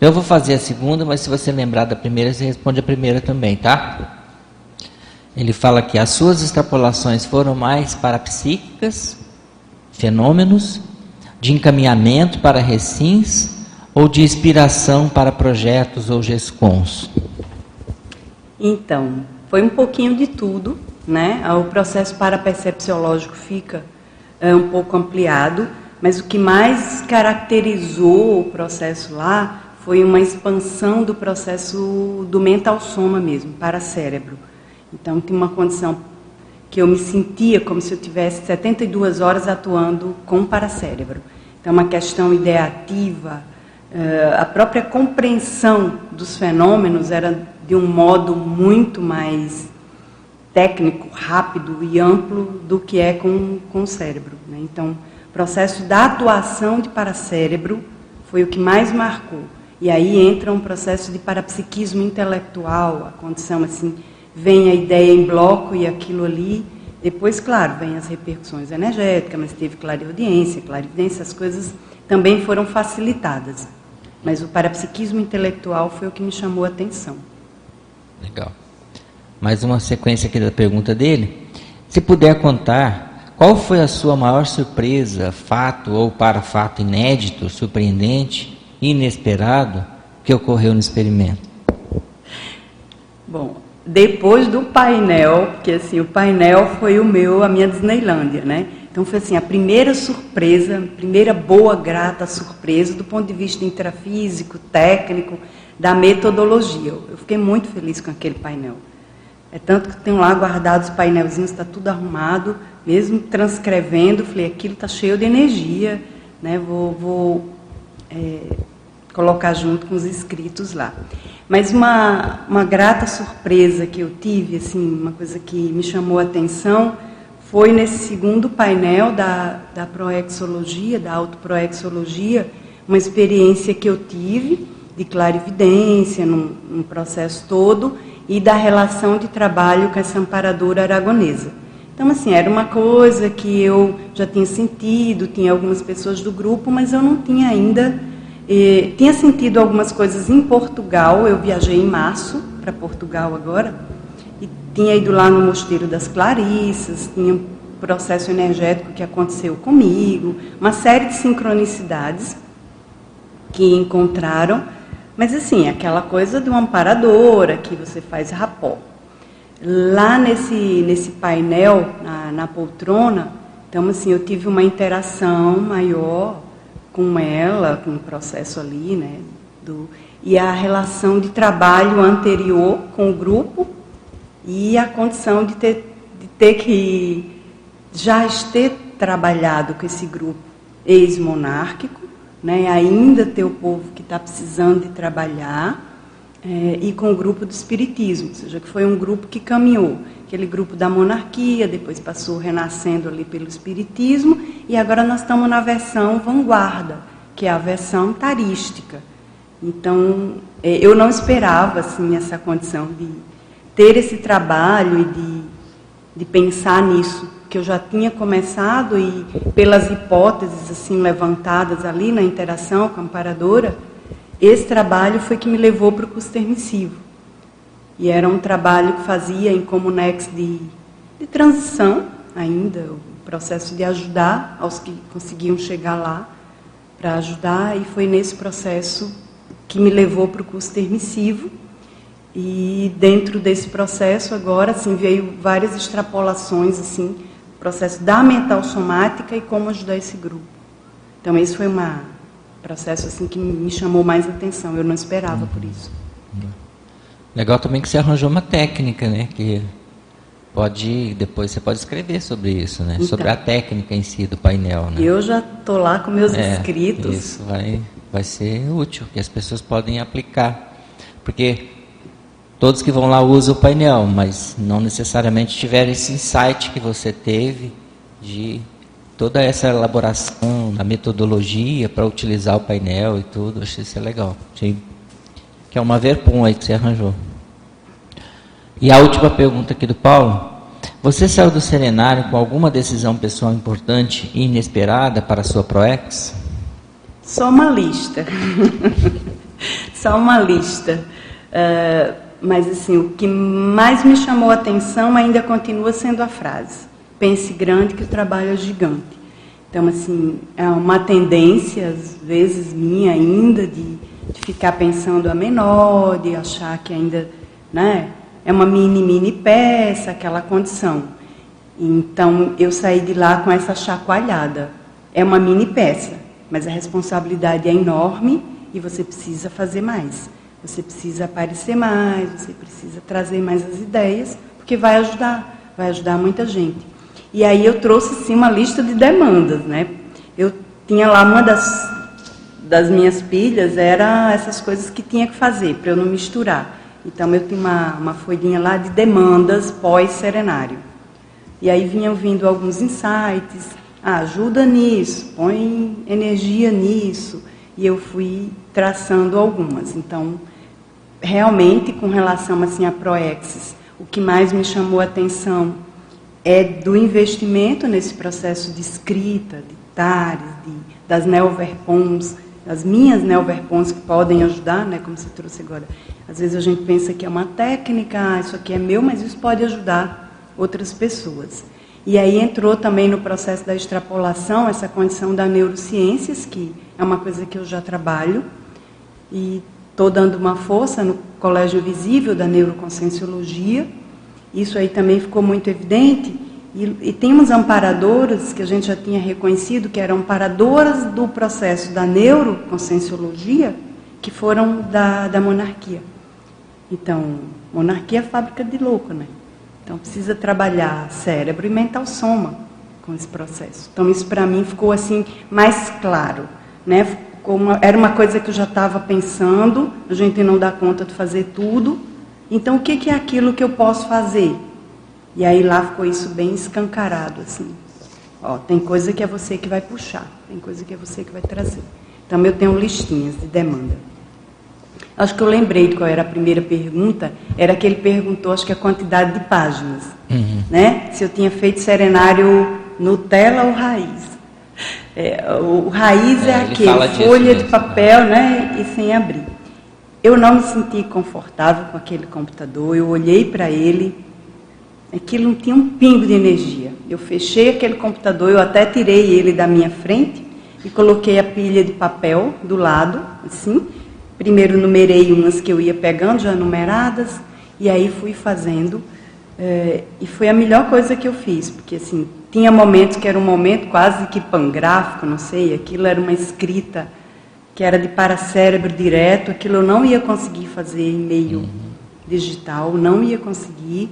Eu vou fazer a segunda, mas se você lembrar da primeira, você responde a primeira também, tá? Ele fala que as suas extrapolações foram mais parapsíquicas, fenômenos, de encaminhamento para recins ou de inspiração para projetos ou gescons? Então, foi um pouquinho de tudo, né? O processo parapercepciológico fica é, um pouco ampliado, mas o que mais caracterizou o processo lá foi uma expansão do processo do mental soma mesmo, para cérebro. Então, tinha uma condição que eu me sentia como se eu tivesse 72 horas atuando com o paracérebro. Então, uma questão ideativa, eh, a própria compreensão dos fenômenos era de um modo muito mais técnico, rápido e amplo do que é com, com o cérebro. Né? Então, o processo da atuação de paracérebro foi o que mais marcou. E aí entra um processo de parapsiquismo intelectual, a condição assim, vem a ideia em bloco e aquilo ali. Depois, claro, vem as repercussões energéticas, mas teve clareaudiência, clarividência, as coisas também foram facilitadas. Mas o parapsiquismo intelectual foi o que me chamou a atenção. Legal. Mais uma sequência aqui da pergunta dele. Se puder contar, qual foi a sua maior surpresa, fato ou para fato inédito, surpreendente, inesperado que ocorreu no experimento? Bom, depois do painel, porque assim, o painel foi o meu, a minha Disneylândia, né? Então foi assim, a primeira surpresa, primeira boa, grata surpresa do ponto de vista intrafísico, técnico, da metodologia. Eu fiquei muito feliz com aquele painel. É tanto que tenho lá guardado os painelzinhos, está tudo arrumado, mesmo transcrevendo, falei, aquilo está cheio de energia, né? Vou, vou é, colocar junto com os escritos lá. Mas uma, uma grata surpresa que eu tive, assim, uma coisa que me chamou a atenção, foi nesse segundo painel da, da proexologia, da autoproexologia, uma experiência que eu tive de clarividência num, num processo todo e da relação de trabalho com essa amparadora aragonesa. Então, assim, era uma coisa que eu já tinha sentido, tinha algumas pessoas do grupo, mas eu não tinha ainda e, tinha sentido algumas coisas em Portugal, eu viajei em março para Portugal agora, e tinha ido lá no Mosteiro das Clarissas, tinha um processo energético que aconteceu comigo, uma série de sincronicidades que encontraram, mas assim, aquela coisa de uma amparadora, que você faz rapó. Lá nesse, nesse painel, na, na poltrona, então assim, eu tive uma interação maior com ela, com o processo ali, né? Do, e a relação de trabalho anterior com o grupo e a condição de ter, de ter que já ter trabalhado com esse grupo ex-monárquico, né? ainda ter o povo que está precisando de trabalhar, é, e com o grupo do Espiritismo, ou seja, que foi um grupo que caminhou aquele grupo da monarquia, depois passou renascendo ali pelo espiritismo, e agora nós estamos na versão vanguarda, que é a versão tarística. Então, é, eu não esperava assim essa condição de ter esse trabalho e de, de pensar nisso, que eu já tinha começado e pelas hipóteses assim levantadas ali na interação com a amparadora, esse trabalho foi que me levou para o curso permissivo. E era um trabalho que fazia em Comunex de, de transição ainda, o processo de ajudar aos que conseguiam chegar lá para ajudar, e foi nesse processo que me levou para o curso permissivo. E dentro desse processo agora assim veio várias extrapolações assim, processo da mental somática e como ajudar esse grupo. Então esse foi um processo assim que me chamou mais atenção. Eu não esperava por isso. Legal também que você arranjou uma técnica, né? Que pode depois você pode escrever sobre isso, né? Então, sobre a técnica em si do painel, né? Eu já tô lá com meus é, Isso vai vai ser útil que as pessoas podem aplicar, porque todos que vão lá usam o painel, mas não necessariamente tiveram esse insight que você teve de toda essa elaboração, a metodologia para utilizar o painel e tudo. Achei isso é legal. Que é uma verpom aí que você arranjou. E a última pergunta aqui do Paulo. Você saiu do serenário com alguma decisão pessoal importante e inesperada para a sua ProEx? Só uma lista. Só uma lista. Uh, mas assim, o que mais me chamou a atenção ainda continua sendo a frase: pense grande que o trabalho é gigante. Então, assim, é uma tendência, às vezes minha ainda, de, de ficar pensando a menor, de achar que ainda né, é uma mini, mini peça, aquela condição. Então, eu saí de lá com essa chacoalhada. É uma mini peça, mas a responsabilidade é enorme e você precisa fazer mais. Você precisa aparecer mais, você precisa trazer mais as ideias, porque vai ajudar, vai ajudar muita gente. E aí eu trouxe sim uma lista de demandas, né? Eu tinha lá uma das das minhas pilhas era essas coisas que tinha que fazer para eu não misturar. Então eu tinha uma, uma folhinha lá de demandas pós-serenário. E aí vinham vindo alguns insights, ah, ajuda nisso, põe energia nisso. E eu fui traçando algumas. Então, realmente, com relação assim, a Proexis, o que mais me chamou a atenção é do investimento nesse processo de escrita, de TARES, de, das neoverpons, das minhas neoverpons que podem ajudar, né, como você trouxe agora. Às vezes a gente pensa que é uma técnica, ah, isso aqui é meu, mas isso pode ajudar outras pessoas. E aí entrou também no processo da extrapolação essa condição da neurociências, que é uma coisa que eu já trabalho, e Estou dando uma força no Colégio Visível da Neuroconscienciologia. Isso aí também ficou muito evidente. E, e temos amparadoras que a gente já tinha reconhecido que eram amparadoras do processo da neuroconscienciologia, que foram da, da monarquia. Então, monarquia é fábrica de louco, né? Então, precisa trabalhar cérebro e mental soma com esse processo. Então, isso para mim ficou assim mais claro, né? Como era uma coisa que eu já estava pensando, a gente não dá conta de fazer tudo. Então, o que, que é aquilo que eu posso fazer? E aí lá ficou isso bem escancarado, assim. Ó, tem coisa que é você que vai puxar, tem coisa que é você que vai trazer. Então, eu tenho listinhas de demanda. Acho que eu lembrei de qual era a primeira pergunta, era que ele perguntou, acho que a quantidade de páginas. Uhum. Né? Se eu tinha feito serenário Nutella ou raiz. É, o raiz é, é aquele, folha de papel né, e sem abrir. Eu não me senti confortável com aquele computador, eu olhei para ele, aquilo não tinha um pingo de energia. Eu fechei aquele computador, eu até tirei ele da minha frente e coloquei a pilha de papel do lado, assim. Primeiro numerei umas que eu ia pegando, já numeradas, e aí fui fazendo. É, e foi a melhor coisa que eu fiz, porque assim, tinha momentos que era um momento quase que pangráfico, não sei, aquilo era uma escrita que era de para-cérebro direto, aquilo eu não ia conseguir fazer em meio uhum. digital, não ia conseguir.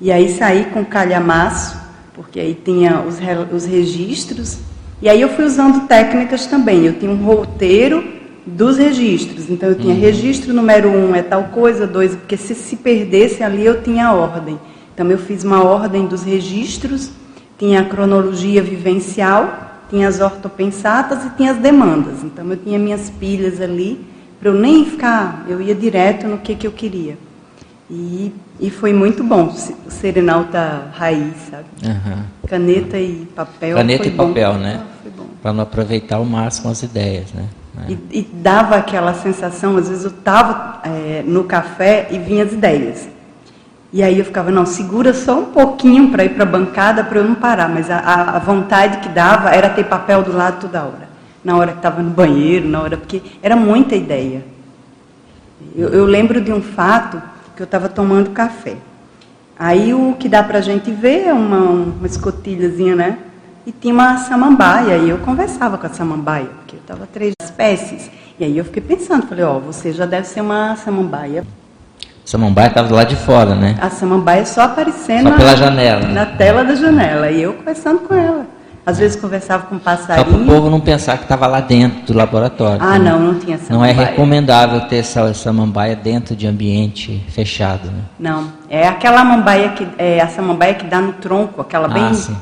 E aí saí com calhamaço, porque aí tinha os, os registros, e aí eu fui usando técnicas também. Eu tinha um roteiro dos registros, então eu tinha uhum. registro número um é tal coisa, dois, porque se se perdesse ali eu tinha ordem. Então eu fiz uma ordem dos registros tinha a cronologia vivencial, tinha as ortopensatas e tinha as demandas. Então eu tinha minhas pilhas ali, para eu nem ficar, eu ia direto no que, que eu queria. E, e foi muito bom, o Serenalta raiz, sabe? Uhum. Caneta e papel. Caneta e papel, bom. né? Ah, para não aproveitar ao máximo as ideias, né? É. E, e, dava aquela sensação, às vezes eu estava é, no café e vinha as ideias. E aí eu ficava, não, segura só um pouquinho para ir para a bancada para eu não parar, mas a, a, vontade que dava era ter papel do lado toda hora. Na hora que estava no banheiro, na hora, porque era muita ideia. Eu, eu lembro de um fato que eu estava tomando café. Aí o que dá para a gente ver é uma, uma escotilhazinha, né? E tinha uma samambaia, e eu conversava com a samambaia, porque eu estava três espécies. E aí eu fiquei pensando, falei, ó, oh, você já deve ser uma samambaia Samambaia estava do lado de fora, né? A samambaia só aparecendo só pela janela. Na tela da janela. E eu conversando com ela. Às vezes conversava com um Só passarinho. para o povo não pensar que estava lá dentro do laboratório. Ah, né? não, não tinha essa Não é samambaia. recomendável ter essa samambaia dentro de ambiente fechado. Né? Não, é aquela mambaia que é a samambaia que dá no tronco, aquela bem Ah, sim.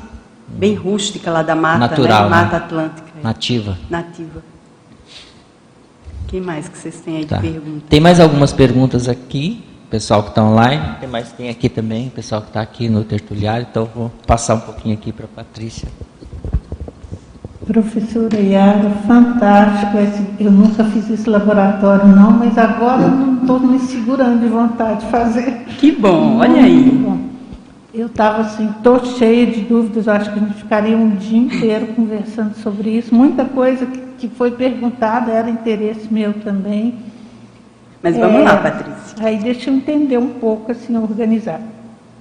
bem rústica lá da mata, Natural, né? né? Mata Atlântica. Nativa. Nativa. Quem mais que vocês têm aí Tá. de pergunta? Tem mais algumas perguntas aqui, pessoal que está online. Tem mais tem aqui também, pessoal que está aqui no tertuliário. Então vou passar um pouquinho aqui para a Patrícia. Professora Yara, fantástico. Esse, eu nunca fiz esse laboratório, não, mas agora não estou me segurando de vontade de fazer. Que bom, olha aí. bom. Eu estava assim, estou cheia de dúvidas, acho que a gente ficaria um dia inteiro conversando sobre isso. Muita coisa que, que foi perguntada era interesse meu também. Mas vamos É, lá, Patrícia. Aí deixa eu entender um pouco, assim, organizar.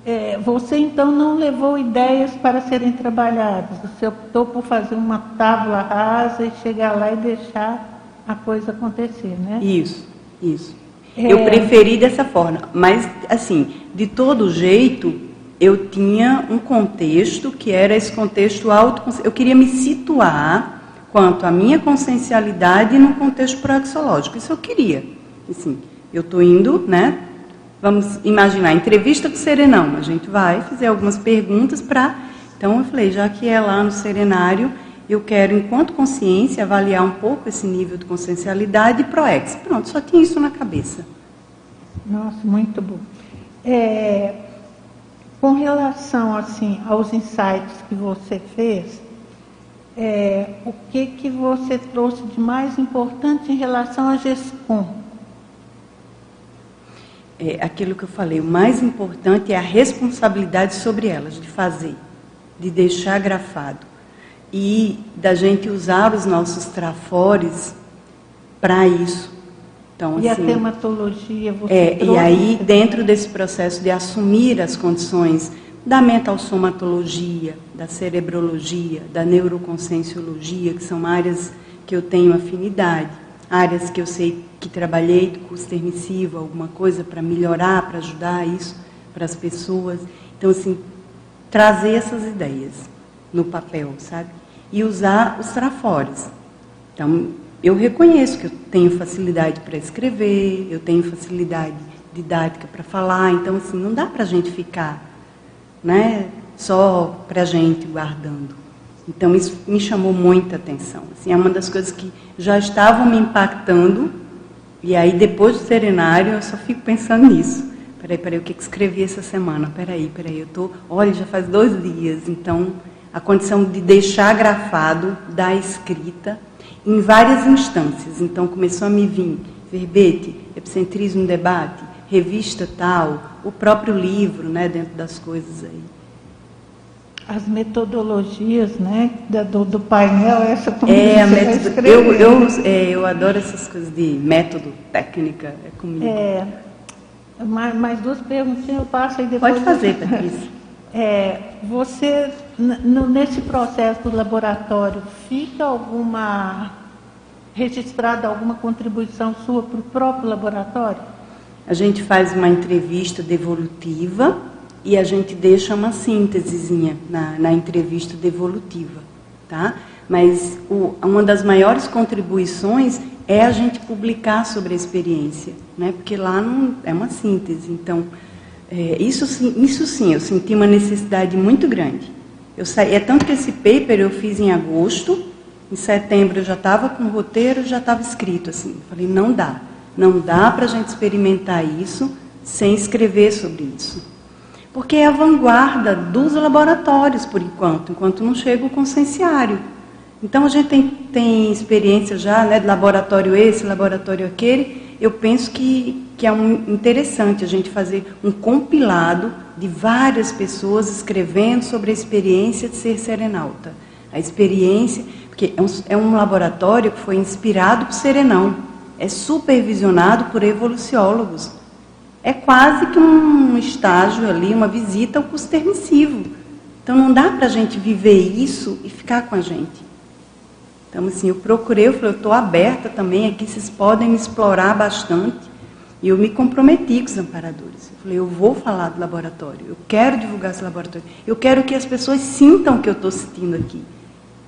É, você então não levou ideias para serem trabalhadas. Você optou por fazer uma tábua rasa e chegar lá e deixar a coisa acontecer, né? Isso, isso. É. Eu preferi dessa forma, mas assim, de todo jeito, eu tinha um contexto que era esse contexto auto, eu queria me situar quanto à minha consciencialidade no contexto proexológico. Isso eu queria. Assim, eu estou indo, né? Vamos imaginar, entrevista com o Serenão. A gente vai fazer algumas perguntas para. Então eu falei, já que é lá no Serenário, eu quero, enquanto consciência, avaliar um pouco esse nível de consciencialidade e ProEx. Pronto, só tinha isso na cabeça. Nossa, muito bom. É, com relação assim aos insights que você fez, é, o que que você trouxe de mais importante em relação à GESCOM? É aquilo que eu falei, o mais importante é a responsabilidade sobre elas, de fazer, de deixar grafado. E da gente usar os nossos trafores para isso. Então, E a assim, tematologia você É, e aí, dentro desse processo de assumir as condições da mentalsomatologia, da cerebrologia, da neuroconscienciologia, que são áreas que eu tenho afinidade, áreas que eu sei que trabalhei curso permissivo, alguma coisa para melhorar, para ajudar isso para as pessoas. Então, assim, trazer essas ideias no papel, sabe? E usar os trafores. Então, eu reconheço que eu tenho facilidade para escrever, eu tenho facilidade didática para falar, então, assim, não dá para a gente ficar né, só para a gente guardando. Então, isso me chamou muita atenção. Assim, é uma das coisas que já estavam me impactando, e aí, depois do serenário, eu só fico pensando nisso. Peraí, peraí, o que que escrevi essa semana? Peraí, peraí, eu tô, olha, já faz dois dias, então a condição de deixar grafado da escrita em várias instâncias. Então começou a me vir verbete, epicentrismo debate, revista tal, o próprio livro, né, dentro das coisas aí. As metodologias, né, do, do painel, essa também É, a você vai escrever. eu, eu, é, eu adoro essas coisas de método, técnica, é comigo. É, mais, mais duas perguntinhas eu passo aí depois. Pode fazer, Patrícia. É, você, nesse processo do laboratório, fica alguma registrada alguma contribuição sua para o próprio laboratório? A gente faz uma entrevista devolutiva e a gente deixa uma síntesezinha na, na entrevista devolutiva, tá? Mas o- uma das maiores contribuições é a gente publicar sobre a experiência, né? Porque lá não é uma síntese. Então, é, isso, sim- isso sim, eu senti uma necessidade muito grande. Eu saí, é tanto que esse paper eu fiz em agosto, em setembro eu já estava com o roteiro, já estava escrito assim. Falei, não dá, não dá para a gente experimentar isso sem escrever sobre isso. Porque é a vanguarda dos laboratórios, por enquanto, enquanto não chega o conscienciário. Então, a gente tem, tem experiência já né, de laboratório esse, laboratório aquele. Eu penso que, que é um, interessante a gente fazer um compilado de várias pessoas escrevendo sobre a experiência de ser serenauta. A experiência, porque é um, é um laboratório que foi inspirado por Serenão, é supervisionado por evoluciólogos. É quase que um estágio ali, uma visita ao curso permissivo. Então não dá para a gente viver isso e ficar com a gente. Então, assim, eu procurei, eu falei, eu estou aberta também aqui, vocês podem me explorar bastante. E eu me comprometi com os amparadores. Eu falei, eu vou falar do laboratório, eu quero divulgar esse laboratório. Eu quero que as pessoas sintam o que eu estou sentindo aqui.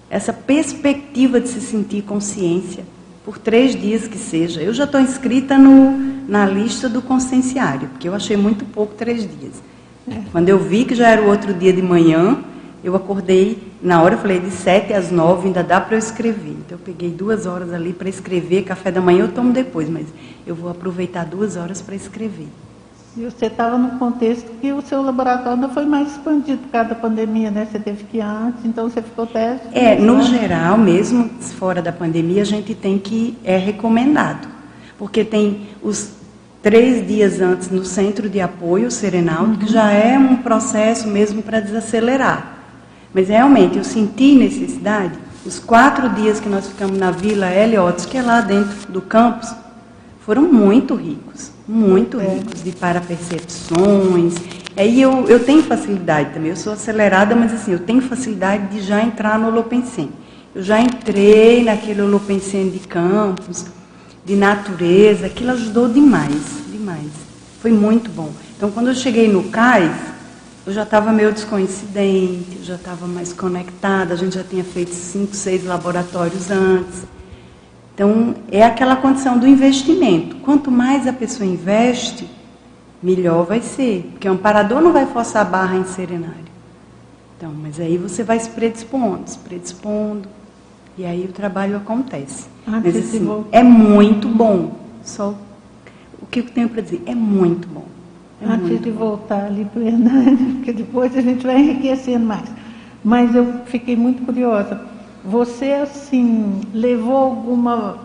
essa perspectiva de se sentir consciência, por três dias que seja. Eu já estou inscrita no, na lista do conscienciário, porque eu achei muito pouco três dias. É. Quando eu vi que já era o outro dia de manhã, eu acordei, na hora eu falei, de sete às nove ainda dá para eu escrever. Então eu peguei duas horas ali para escrever, café da manhã eu tomo depois, mas eu vou aproveitar duas horas para escrever. E você estava no contexto que o seu laboratório ainda foi mais expandido por causa da pandemia, né? Você teve que ir antes, então você ficou até... É, no geral, mesmo fora da pandemia, a gente tem que... É recomendado. Porque tem os três dias antes no centro de apoio, o Serenal, uhum. que já é um processo mesmo para desacelerar. Mas realmente, eu senti necessidade, os quatro dias que nós ficamos na Vila Heliotos, que é lá dentro do campus, foram muito ricos, muito é. ricos de parapercepções. Aí eu, eu tenho facilidade também, eu sou acelerada, mas assim, eu tenho facilidade de já entrar no Holopensene. Eu já entrei naquele Holopensene de campos, de natureza, aquilo ajudou demais, demais. Foi muito bom. Então, quando eu cheguei no CAIS, eu já estava meio descoincidente, eu já estava mais conectada, a gente já tinha feito cinco, seis laboratórios antes. Então, é aquela condição do investimento. Quanto mais a pessoa investe, melhor vai ser. Porque o amparador não vai forçar a barra em serenário. Então, mas aí você vai se predispondo, se predispondo, e aí o trabalho acontece. Ah, mas assim, é muito bom. Só o que eu tenho para dizer, é muito bom. É Antes muito de bom. voltar ali para o Hernani, porque depois a gente vai enriquecendo mais. Mas eu fiquei muito curiosa você, assim, levou alguma,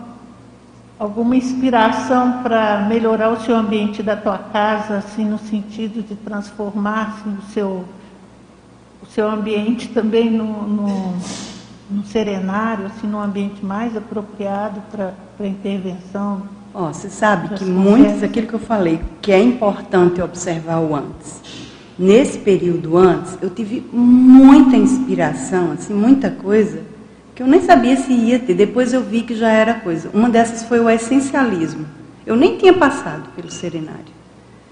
alguma inspiração para melhorar o seu ambiente da tua casa, assim, no sentido de transformar assim, o, seu, o seu ambiente também no, no, no serenário, assim, num ambiente mais apropriado para a intervenção? Ó, oh, você sabe que muitos, aquilo que eu falei, que é importante observar o antes. Nesse período antes, eu tive muita inspiração, assim, muita coisa que eu nem sabia se ia ter. Depois eu vi que já era coisa. Uma dessas foi o essencialismo. Eu nem tinha passado pelo serenário.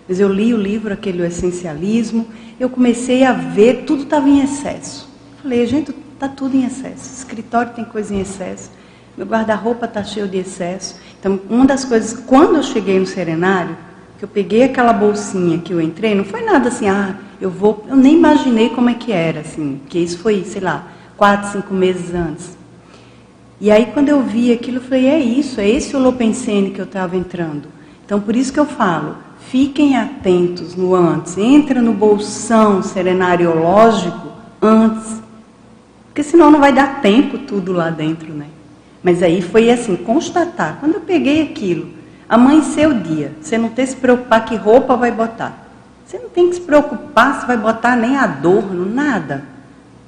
Mas eu li o livro, aquele o essencialismo, eu comecei a ver, tudo estava em excesso. Falei, gente, está tudo em excesso. Escritório tem coisa em excesso. Meu guarda-roupa está cheio de excesso. Então, uma das coisas, quando eu cheguei no serenário, que eu peguei aquela bolsinha que eu entrei, não foi nada assim, ah, eu vou. Eu nem imaginei como é que era, assim, que isso foi, sei lá, quatro, cinco meses antes. E aí, quando eu vi aquilo, eu falei: é isso, é esse holopensene que eu estava entrando. Então, por isso que eu falo: fiquem atentos no antes, entra no bolsão serenariológico antes, porque senão não vai dar tempo tudo lá dentro, né? Mas aí foi assim: constatar. Quando eu peguei aquilo, amanheceu o dia, você não tem que se preocupar que roupa vai botar. Você não tem que se preocupar se vai botar nem adorno, nada.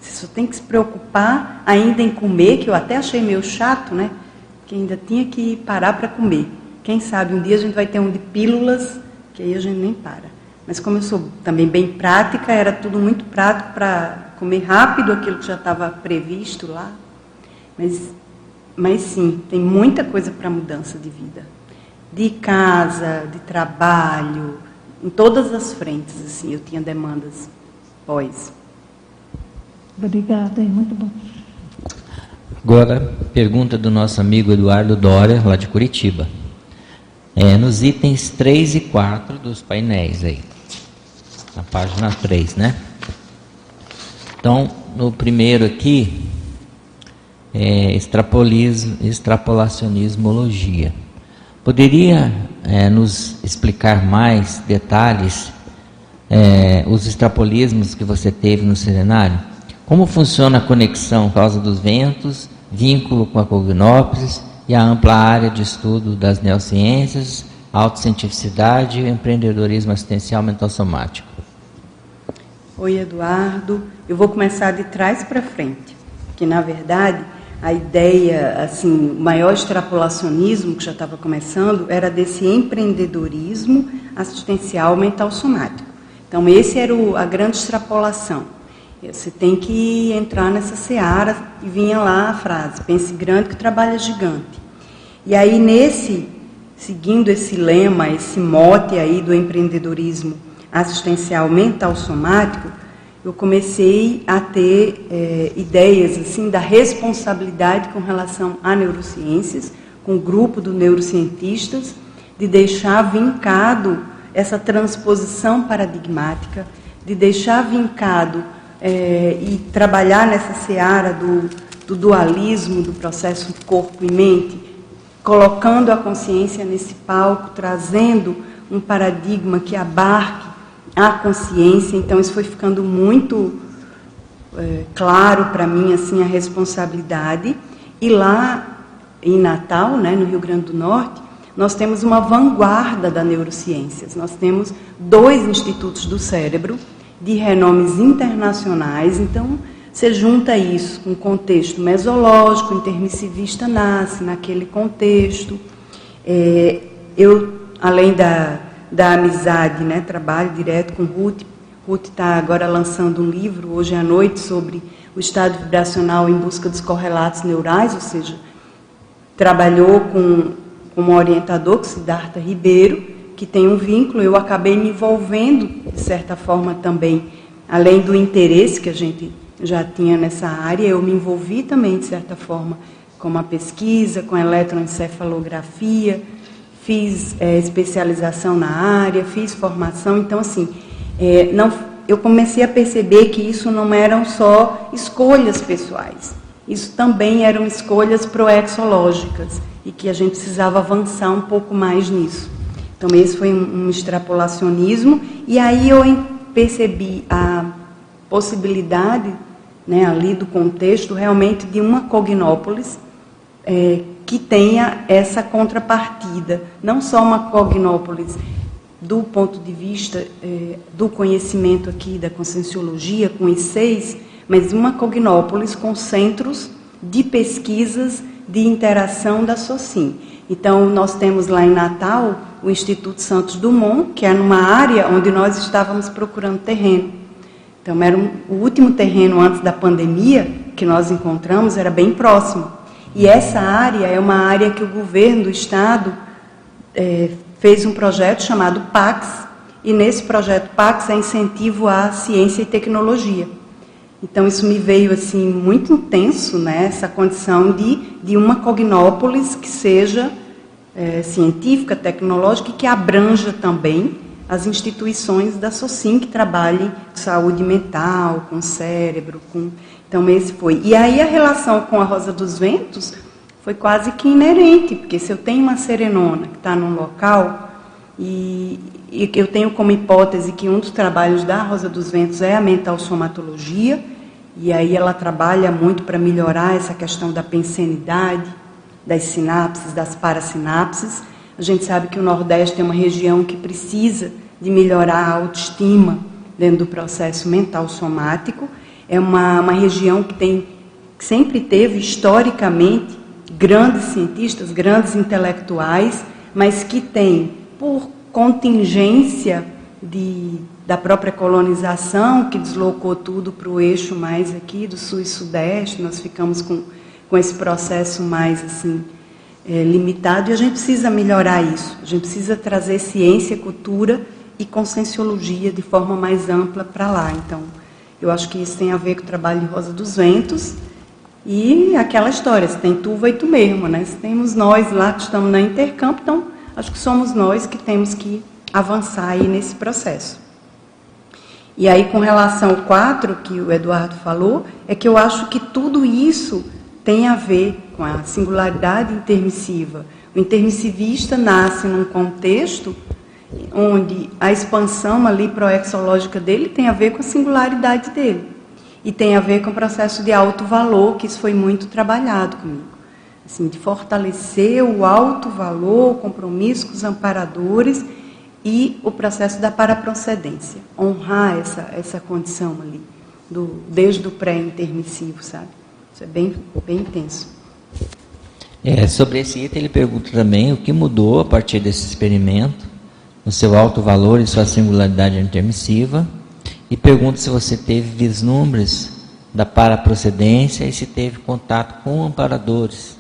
Você só tem que se preocupar ainda em comer, que eu até achei meio chato, né? Que ainda tinha que parar para comer. Quem sabe um dia a gente vai ter um de pílulas, que aí a gente nem para. Mas como eu sou também bem prática, era tudo muito prático para comer rápido aquilo que já estava previsto lá. Mas, mas sim, tem muita coisa para mudança de vida. De casa, de trabalho, em todas as frentes, assim, eu tinha demandas pós. Obrigada, é muito bom. Agora, pergunta do nosso amigo Eduardo Dória, lá de Curitiba. É, nos itens 3 e 4 dos painéis aí. Na página 3, né? Então, no primeiro aqui, é extrapolacionismologia. Poderia é, nos explicar mais detalhes é, os extrapolismos que você teve no serenário? Como funciona a conexão causa dos ventos, vínculo com a cognópolis e a ampla área de estudo das neurociências, autocientificidade e empreendedorismo assistencial mental somático? Oi, Eduardo. Eu vou começar de trás para frente, que na verdade a ideia, assim, o maior extrapolacionismo que já estava começando era desse empreendedorismo assistencial mental somático. Então, esse era o, a grande extrapolação. Você tem que entrar nessa seara e vinha lá a frase: pense grande que trabalha gigante. E aí, nesse, seguindo esse lema, esse mote aí do empreendedorismo assistencial mental somático, eu comecei a ter é, ideias assim da responsabilidade com relação a neurociências, com o grupo do neurocientistas, de deixar vincado essa transposição paradigmática, de deixar vincado é, e trabalhar nessa seara do, do dualismo do processo corpo e mente, colocando a consciência nesse palco, trazendo um paradigma que abarque a consciência. Então isso foi ficando muito é, claro para mim assim a responsabilidade. E lá em Natal, né, no Rio Grande do Norte, nós temos uma vanguarda da neurociências. Nós temos dois institutos do cérebro de renomes internacionais. Então, você junta isso com o contexto mesológico, intermissivista nasce naquele contexto. É, eu, além da, da amizade, né, trabalho direto com Ruth. Ruth está agora lançando um livro hoje à noite sobre o estado vibracional em busca dos correlatos neurais, ou seja, trabalhou com, com um orientador, que é Siddhartha Ribeiro, que tem um vínculo. Eu acabei me envolvendo, de certa forma, também, além do interesse que a gente já tinha nessa área, eu me envolvi também, de certa forma, com a pesquisa, com a eletroencefalografia, fiz é, especialização na área, fiz formação, então assim, é, não, eu comecei a perceber que isso não eram só escolhas pessoais, isso também eram escolhas proexológicas e que a gente precisava avançar um pouco mais nisso. Então esse foi um, um extrapolacionismo e aí eu percebi a possibilidade né, ali do contexto realmente de uma cognópolis é, que tenha essa contrapartida, não só uma cognópolis do ponto de vista é, do conhecimento aqui da conscienciologia, com os seis, mas uma cognópolis com centros de pesquisas de interação da SOCIM. Então, nós temos lá em Natal o Instituto Santos Dumont, que é numa área onde nós estávamos procurando terreno. Então, era um, o último terreno antes da pandemia que nós encontramos, era bem próximo. E essa área é uma área que o governo do estado é, fez um projeto chamado PAX, e nesse projeto PAX é incentivo à ciência e tecnologia. Então isso me veio assim muito intenso, né, essa condição de, de uma cognópolis que seja é, científica, tecnológica e que abranja também as instituições da SOCIM que trabalhem com saúde mental, com cérebro, com então esse foi. E aí a relação com a Rosa dos Ventos foi quase que inerente, porque se eu tenho uma serenona que está num local e, e eu tenho como hipótese que um dos trabalhos da Rosa dos Ventos é a mental somatologia, e aí ela trabalha muito para melhorar essa questão da pensenidade, das sinapses, das parasinapses. A gente sabe que o Nordeste é uma região que precisa de melhorar a autoestima dentro do processo mental somático é uma, uma região que tem sempre teve historicamente grandes cientistas, grandes intelectuais, mas que tem por contingência de, da própria colonização que deslocou tudo para o eixo mais aqui do sul e sudeste, nós ficamos com, com esse processo mais assim é, limitado e a gente precisa melhorar isso. A gente precisa trazer ciência, cultura e conscienciologia de forma mais ampla para lá. Então eu acho que isso tem a ver com o trabalho de Rosa dos Ventos e aquela história, se tem tu, vai tu mesmo, né? Se temos nós lá que estamos na Intercampo, então acho que somos nós que temos que avançar aí nesse processo. E aí, com relação ao 4, que o Eduardo falou, é que eu acho que tudo isso tem a ver com a singularidade intermissiva. O intermissivista nasce num contexto onde a expansão ali proexológica dele tem a ver com a singularidade dele. E tem a ver com o processo de alto valor, que isso foi muito trabalhado comigo. Assim, de fortalecer o alto valor, o compromisso com os amparadores e o processo da paraprocedência. Honrar essa, essa condição ali, do, desde o pré-intermissivo, sabe? Isso é bem, bem intenso. É, sobre esse item, ele pergunta também o que mudou a partir desse experimento no seu alto valor e sua singularidade intermissiva, e pergunta se você teve vislumbres da paraprocedência e se teve contato com amparadores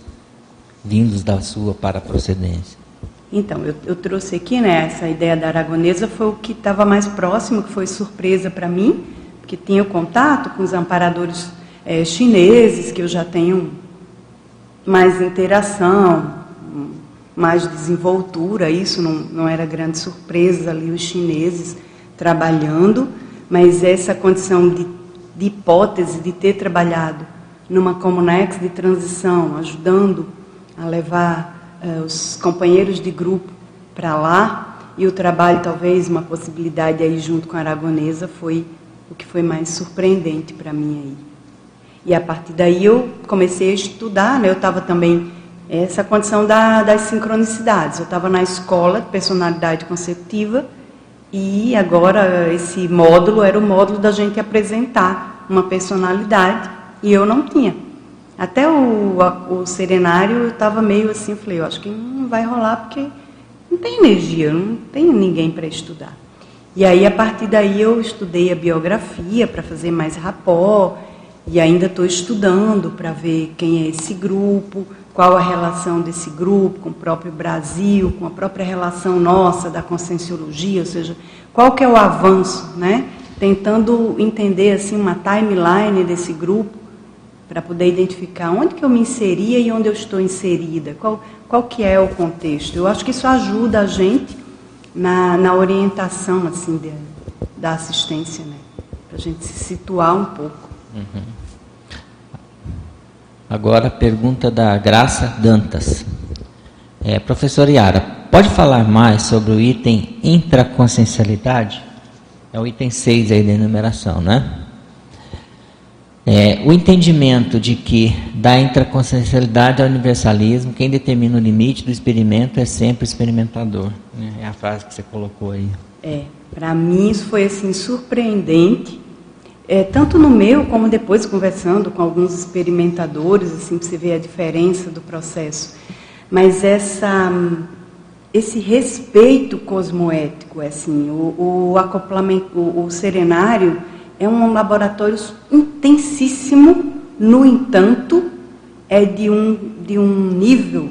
vindos da sua paraprocedência. Então, eu, eu trouxe aqui, né, essa ideia da aragonesa foi o que estava mais próximo, que foi surpresa para mim, porque tinha contato com os amparadores é, chineses, que eu já tenho mais interação, mais desenvoltura, isso não, não era grande surpresa ali os chineses trabalhando, mas essa condição de, de hipótese de ter trabalhado numa Comunex de transição, ajudando a levar uh, os companheiros de grupo para lá, e o trabalho, talvez, uma possibilidade aí junto com a Aragonesa, foi o que foi mais surpreendente para mim aí. E a partir daí eu comecei a estudar, né? eu estava também essa condição da, das sincronicidades. Eu estava na escola de personalidade consecutiva e agora esse módulo era o módulo da gente apresentar uma personalidade e eu não tinha. Até o, a, o serenário eu estava meio assim, falei, eu acho que não vai rolar porque não tem energia, não tem ninguém para estudar. E aí a partir daí eu estudei a biografia para fazer mais rapó e ainda estou estudando para ver quem é esse grupo, qual a relação desse grupo com o próprio Brasil, com a própria relação nossa da conscienciologia, ou seja, qual que é o avanço, né? Tentando entender assim uma timeline desse grupo para poder identificar onde que eu me inseria e onde eu estou inserida, qual, qual que é o contexto. Eu acho que isso ajuda a gente na, na orientação assim de, da assistência, né? Para a gente se situar um pouco. Uhum. Agora a pergunta da Graça Dantas. É, professor Yara, pode falar mais sobre o item intraconsciencialidade? É o item 6 aí da enumeração, né? É, o entendimento de que da intraconsciencialidade ao universalismo, quem determina o limite do experimento é sempre o experimentador. Né? É a frase que você colocou aí. É, para mim isso foi assim surpreendente é, tanto no meu como depois conversando com alguns experimentadores, assim, você ver a diferença do processo. Mas essa, esse respeito cosmoético, assim, o, o acoplamento, o, o serenário é um laboratório intensíssimo, no entanto, é de um, de um nível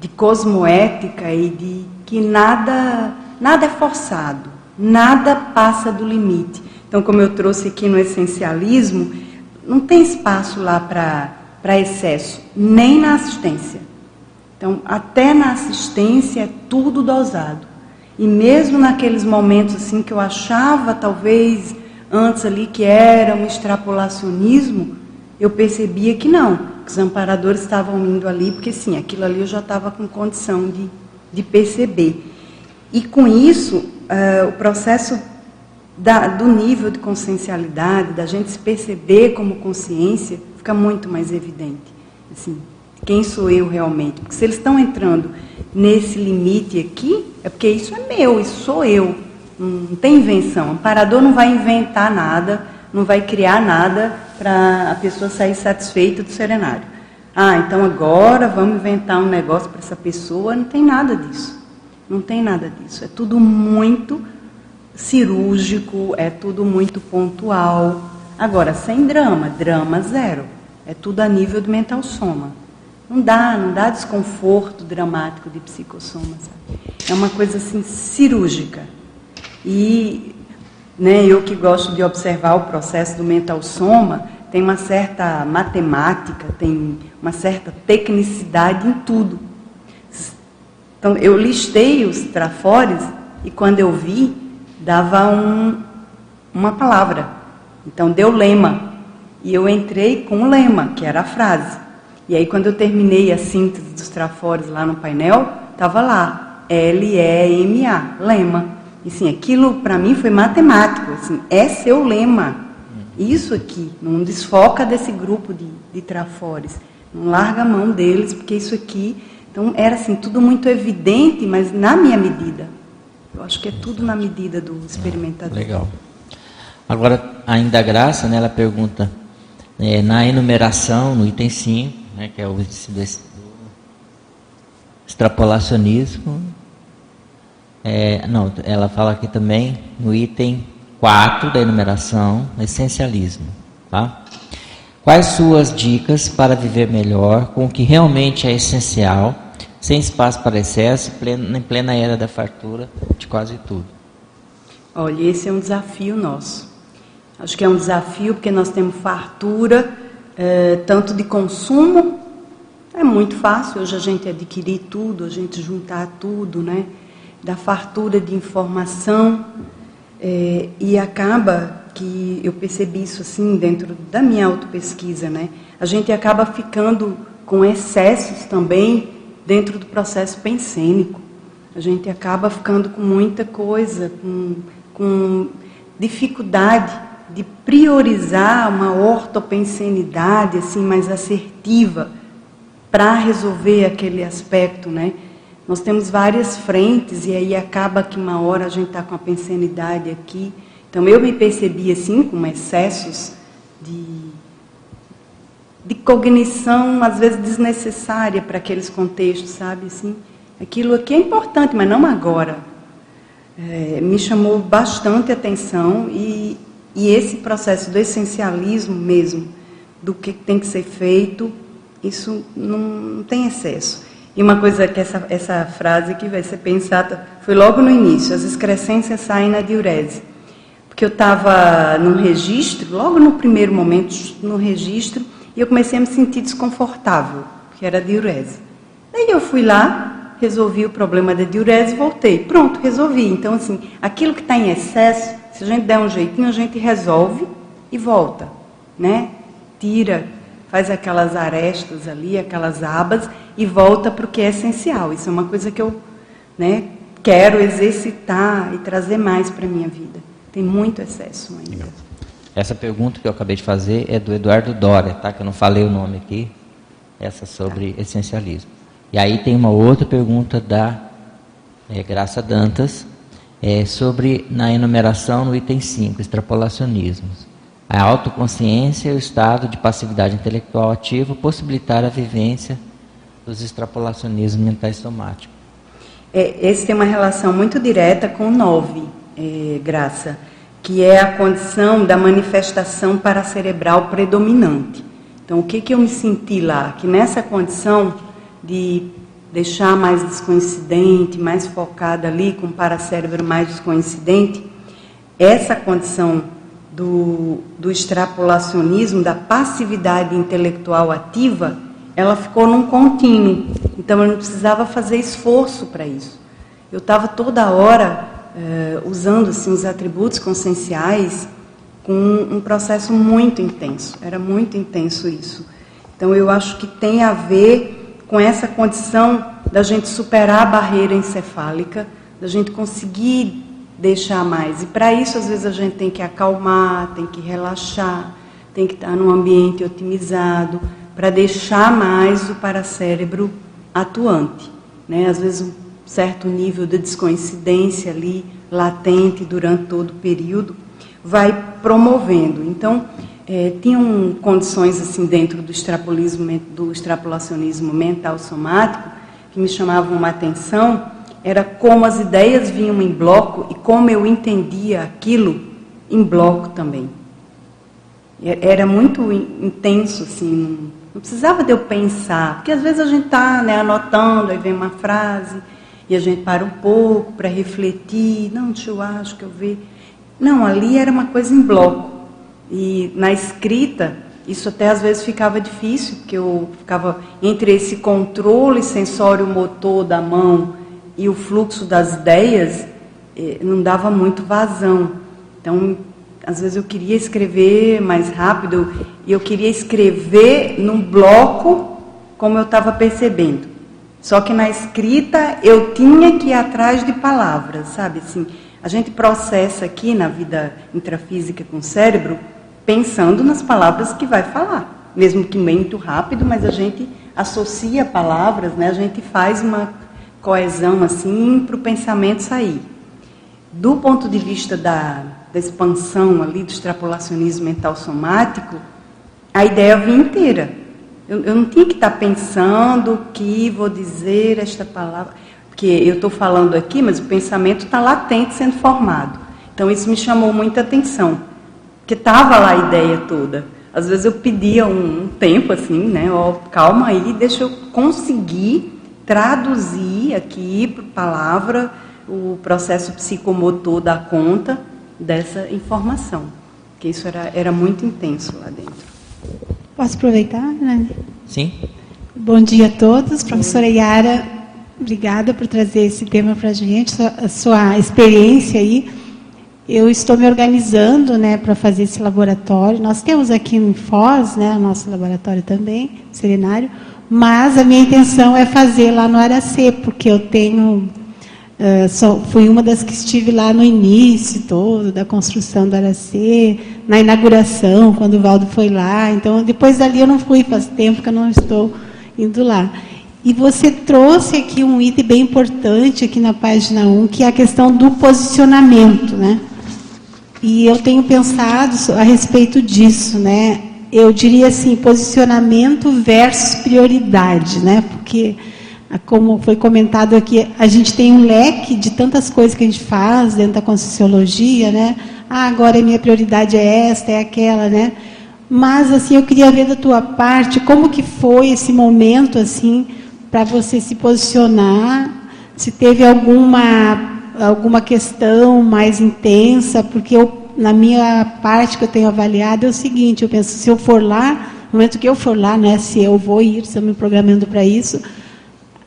de cosmoética e de que nada, nada é forçado, nada passa do limite. Então, como eu trouxe aqui no essencialismo, não tem espaço lá para excesso, nem na assistência. Então, até na assistência é tudo dosado. E mesmo naqueles momentos assim que eu achava talvez antes ali que era um extrapolacionismo, eu percebia que não, que os amparadores estavam indo ali, porque sim, aquilo ali eu já estava com condição de, de perceber. E com isso, uh, o processo da, do nível de consciencialidade, da gente se perceber como consciência, fica muito mais evidente. Assim, quem sou eu realmente? Porque se eles estão entrando nesse limite aqui, é porque isso é meu, isso sou eu. Não tem invenção. O amparador não vai inventar nada, não vai criar nada para a pessoa sair satisfeita do serenário. Ah, então agora vamos inventar um negócio para essa pessoa. Não tem nada disso. Não tem nada disso. É tudo muito cirúrgico, é tudo muito pontual. Agora, sem drama, drama zero. É tudo a nível do mental soma. Não dá, não dá desconforto dramático de psicossoma, sabe? É uma coisa assim cirúrgica. E né, eu que gosto de observar o processo do mental soma, tem uma certa matemática, tem uma certa tecnicidade em tudo. Então, eu listei os trafores e quando eu vi, dava um, uma palavra. Então deu lema. E eu entrei com o lema, que era a frase. E aí quando eu terminei a síntese dos trafores lá no painel, estava lá, L-E-M-A, lema. E sim, aquilo para mim foi matemático, assim, é seu lema. Isso aqui, não desfoca desse grupo de, de trafores. Não larga a mão deles, porque isso aqui. Então era assim, tudo muito evidente, mas na minha medida. Eu acho que é tudo na medida do experimentador. Legal. Agora, ainda a Graça, né, ela pergunta, é, na enumeração, no item 5, né, que é o extrapolacionismo, é, não, ela fala aqui também no item 4 da enumeração, essencialismo. Tá? Quais suas dicas para viver melhor com o que realmente é essencial sem espaço para excesso, plena, em plena era da fartura de quase tudo. Olha, esse é um desafio nosso. Acho que é um desafio porque nós temos fartura, é, tanto de consumo, é muito fácil hoje a gente adquirir tudo, a gente juntar tudo, né? Da fartura de informação, é, e acaba que eu percebi isso assim dentro da minha autopesquisa, né? A gente acaba ficando com excessos também dentro do processo pensênico. A gente acaba ficando com muita coisa, com, com dificuldade de priorizar uma ortopensenidade assim mais assertiva para resolver aquele aspecto, né? Nós temos várias frentes e aí acaba que uma hora a gente está com a pensenidade aqui. Então eu me percebi assim com excessos de, de cognição às vezes desnecessária para aqueles contextos, sabe assim? Aquilo aqui é importante, mas não agora. É, me chamou bastante atenção e, e esse processo do essencialismo mesmo, do que tem que ser feito, isso não, não tem excesso. E uma coisa que essa, essa frase que vai ser pensada foi logo no início: as excrescências saem na diurese. Porque eu estava no registro, logo no primeiro momento, no registro, e eu comecei a me sentir desconfortável, que era diurese. Daí eu fui lá, resolvi o problema da diurese voltei. Pronto, resolvi. Então, assim, aquilo que está em excesso, se a gente der um jeitinho, a gente resolve e volta, né? Tira faz aquelas arestas ali, aquelas abas e volta para o que é essencial. Isso é uma coisa que eu né, quero exercitar e trazer mais para minha vida. Tem muito excesso ainda. Legal. Essa pergunta que eu acabei de fazer é do Eduardo Dória, tá? que eu não falei o nome aqui. Essa sobre essencialismo. E aí tem uma outra pergunta da é, Graça Dantas, é, sobre na enumeração no item 5, extrapolacionismos. A autoconsciência e o estado de passividade intelectual ativo possibilitar a vivência dos extrapolacionismos mentais somáticos. É, esse tem uma relação muito direta com o 9, é, Graça, que é a condição da manifestação paracerebral predominante. Então, o que, que eu me senti lá? Que nessa condição de deixar mais descoincidente, mais focada ali, com o paracérebro mais descoincidente, essa condição do, do extrapolacionismo, da passividade intelectual ativa, ela ficou num contínuo. Então eu não precisava fazer esforço para isso. Eu estava toda hora eh, usando assim, os atributos conscienciais com um, um processo muito intenso. Era muito intenso isso. Então eu acho que tem a ver com essa condição da gente superar a barreira encefálica, da gente conseguir deixar mais. E para isso, às vezes, a gente tem que acalmar, tem que relaxar, tem que estar num ambiente otimizado, para deixar mais o paracérebro atuante. Né? Às vezes, um certo nível de descoincidência ali, latente durante todo o período, vai promovendo. Então, é, tinham condições assim dentro do extrapolismo, do extrapolacionismo mental somático que me chamavam uma atenção, era como as ideias vinham em bloco e como eu entendia aquilo em bloco também. Era muito intenso, assim, não precisava de eu pensar, porque às vezes a gente está né, anotando, aí vem uma frase, e a gente para um pouco para refletir, não, deixa eu acho que eu ver. Não, ali era uma coisa em bloco. E na escrita, isso até às vezes ficava difícil, porque eu ficava entre esse controle sensório motor da mão e o fluxo das ideias eh, não dava muito vazão. Então, às vezes eu queria escrever mais rápido e eu queria escrever num bloco como eu estava percebendo. Só que na escrita eu tinha que ir atrás de palavras, sabe? Assim, a gente processa aqui na vida intrafísica com o cérebro pensando nas palavras que vai falar, mesmo que muito rápido, mas a gente associa palavras, né? A gente faz uma coesão assim para o pensamento sair. Do ponto de vista da, da expansão ali do extrapolacionismo mental somático, a ideia vinha inteira. Eu, eu não tinha que estar pensando que vou dizer esta palavra, porque eu estou falando aqui, mas o pensamento está latente sendo formado. Então isso me chamou muita atenção, porque estava lá a ideia toda. Às vezes eu pedia um, um tempo assim, né? Ó, calma aí, deixa eu conseguir traduzir aqui para palavra o processo psicomotor da conta dessa informação. porque isso era, era muito intenso lá dentro. Posso aproveitar, né? Sim. Bom dia a todos. Professora Yara, obrigada por trazer esse tema para a gente, a sua experiência aí. Eu estou me organizando né, para fazer esse laboratório. Nós temos aqui em Foz, né, nosso laboratório também, serenário, mas a minha intenção é fazer lá no Aracê, porque eu tenho. Uh, só, fui uma das que estive lá no início todo da construção do Aracê, na inauguração, quando o Valdo foi lá. Então, depois dali eu não fui, faz tempo que eu não estou indo lá. E você trouxe aqui um item bem importante aqui na página 1, que é a questão do posicionamento, né? E eu tenho pensado a respeito disso, né? Eu diria assim, posicionamento versus prioridade, né? Porque, como foi comentado aqui, a gente tem um leque de tantas coisas que a gente faz dentro da Conscienciologia, né? Ah, agora a minha prioridade é esta, é aquela, né? Mas, assim, eu queria ver da tua parte como que foi esse momento, assim, para você se posicionar, se teve alguma alguma questão mais intensa, porque eu, na minha parte que eu tenho avaliado é o seguinte, eu penso, se eu for lá, no momento que eu for lá, né, se eu vou ir, estou me programando para isso,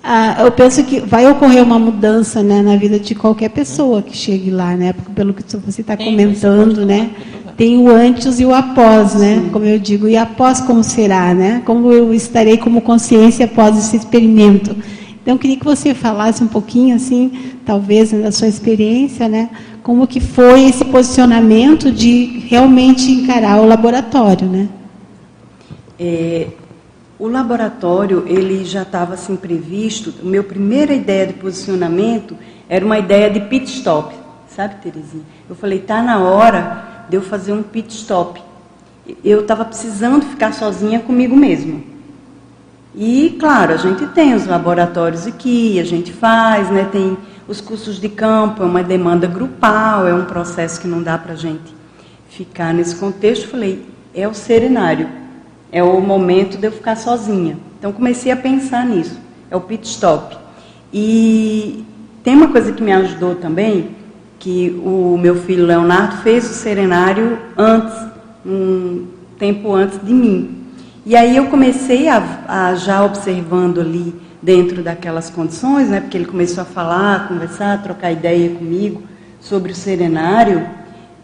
ah, eu penso que vai ocorrer uma mudança né, na vida de qualquer pessoa que chegue lá, né? Porque pelo que você está comentando, né? Tem o antes e o após, né? Como eu digo, e após como será, né? Como eu estarei como consciência após esse experimento. Então, eu queria que você falasse um pouquinho, assim, talvez, da sua experiência, né? Como que foi esse posicionamento de realmente encarar o laboratório, né? É, o laboratório, ele já estava assim previsto. Minha primeira ideia de posicionamento era uma ideia de pit stop, sabe, Terezinha? Eu falei, tá na hora de eu fazer um pit stop. Eu estava precisando ficar sozinha comigo mesma. E, claro, a gente tem os laboratórios aqui, a gente faz, né, tem os cursos de campo, é uma demanda grupal, é um processo que não dá para a gente ficar nesse contexto. Falei, é o serenário, é o momento de eu ficar sozinha. Então, comecei a pensar nisso, é o pit stop. E tem uma coisa que me ajudou também, que o meu filho Leonardo fez o serenário antes, um tempo antes de mim. E aí eu comecei a, a, já observando ali dentro daquelas condições, né, porque ele começou a falar, a conversar, a trocar ideia comigo sobre o serenário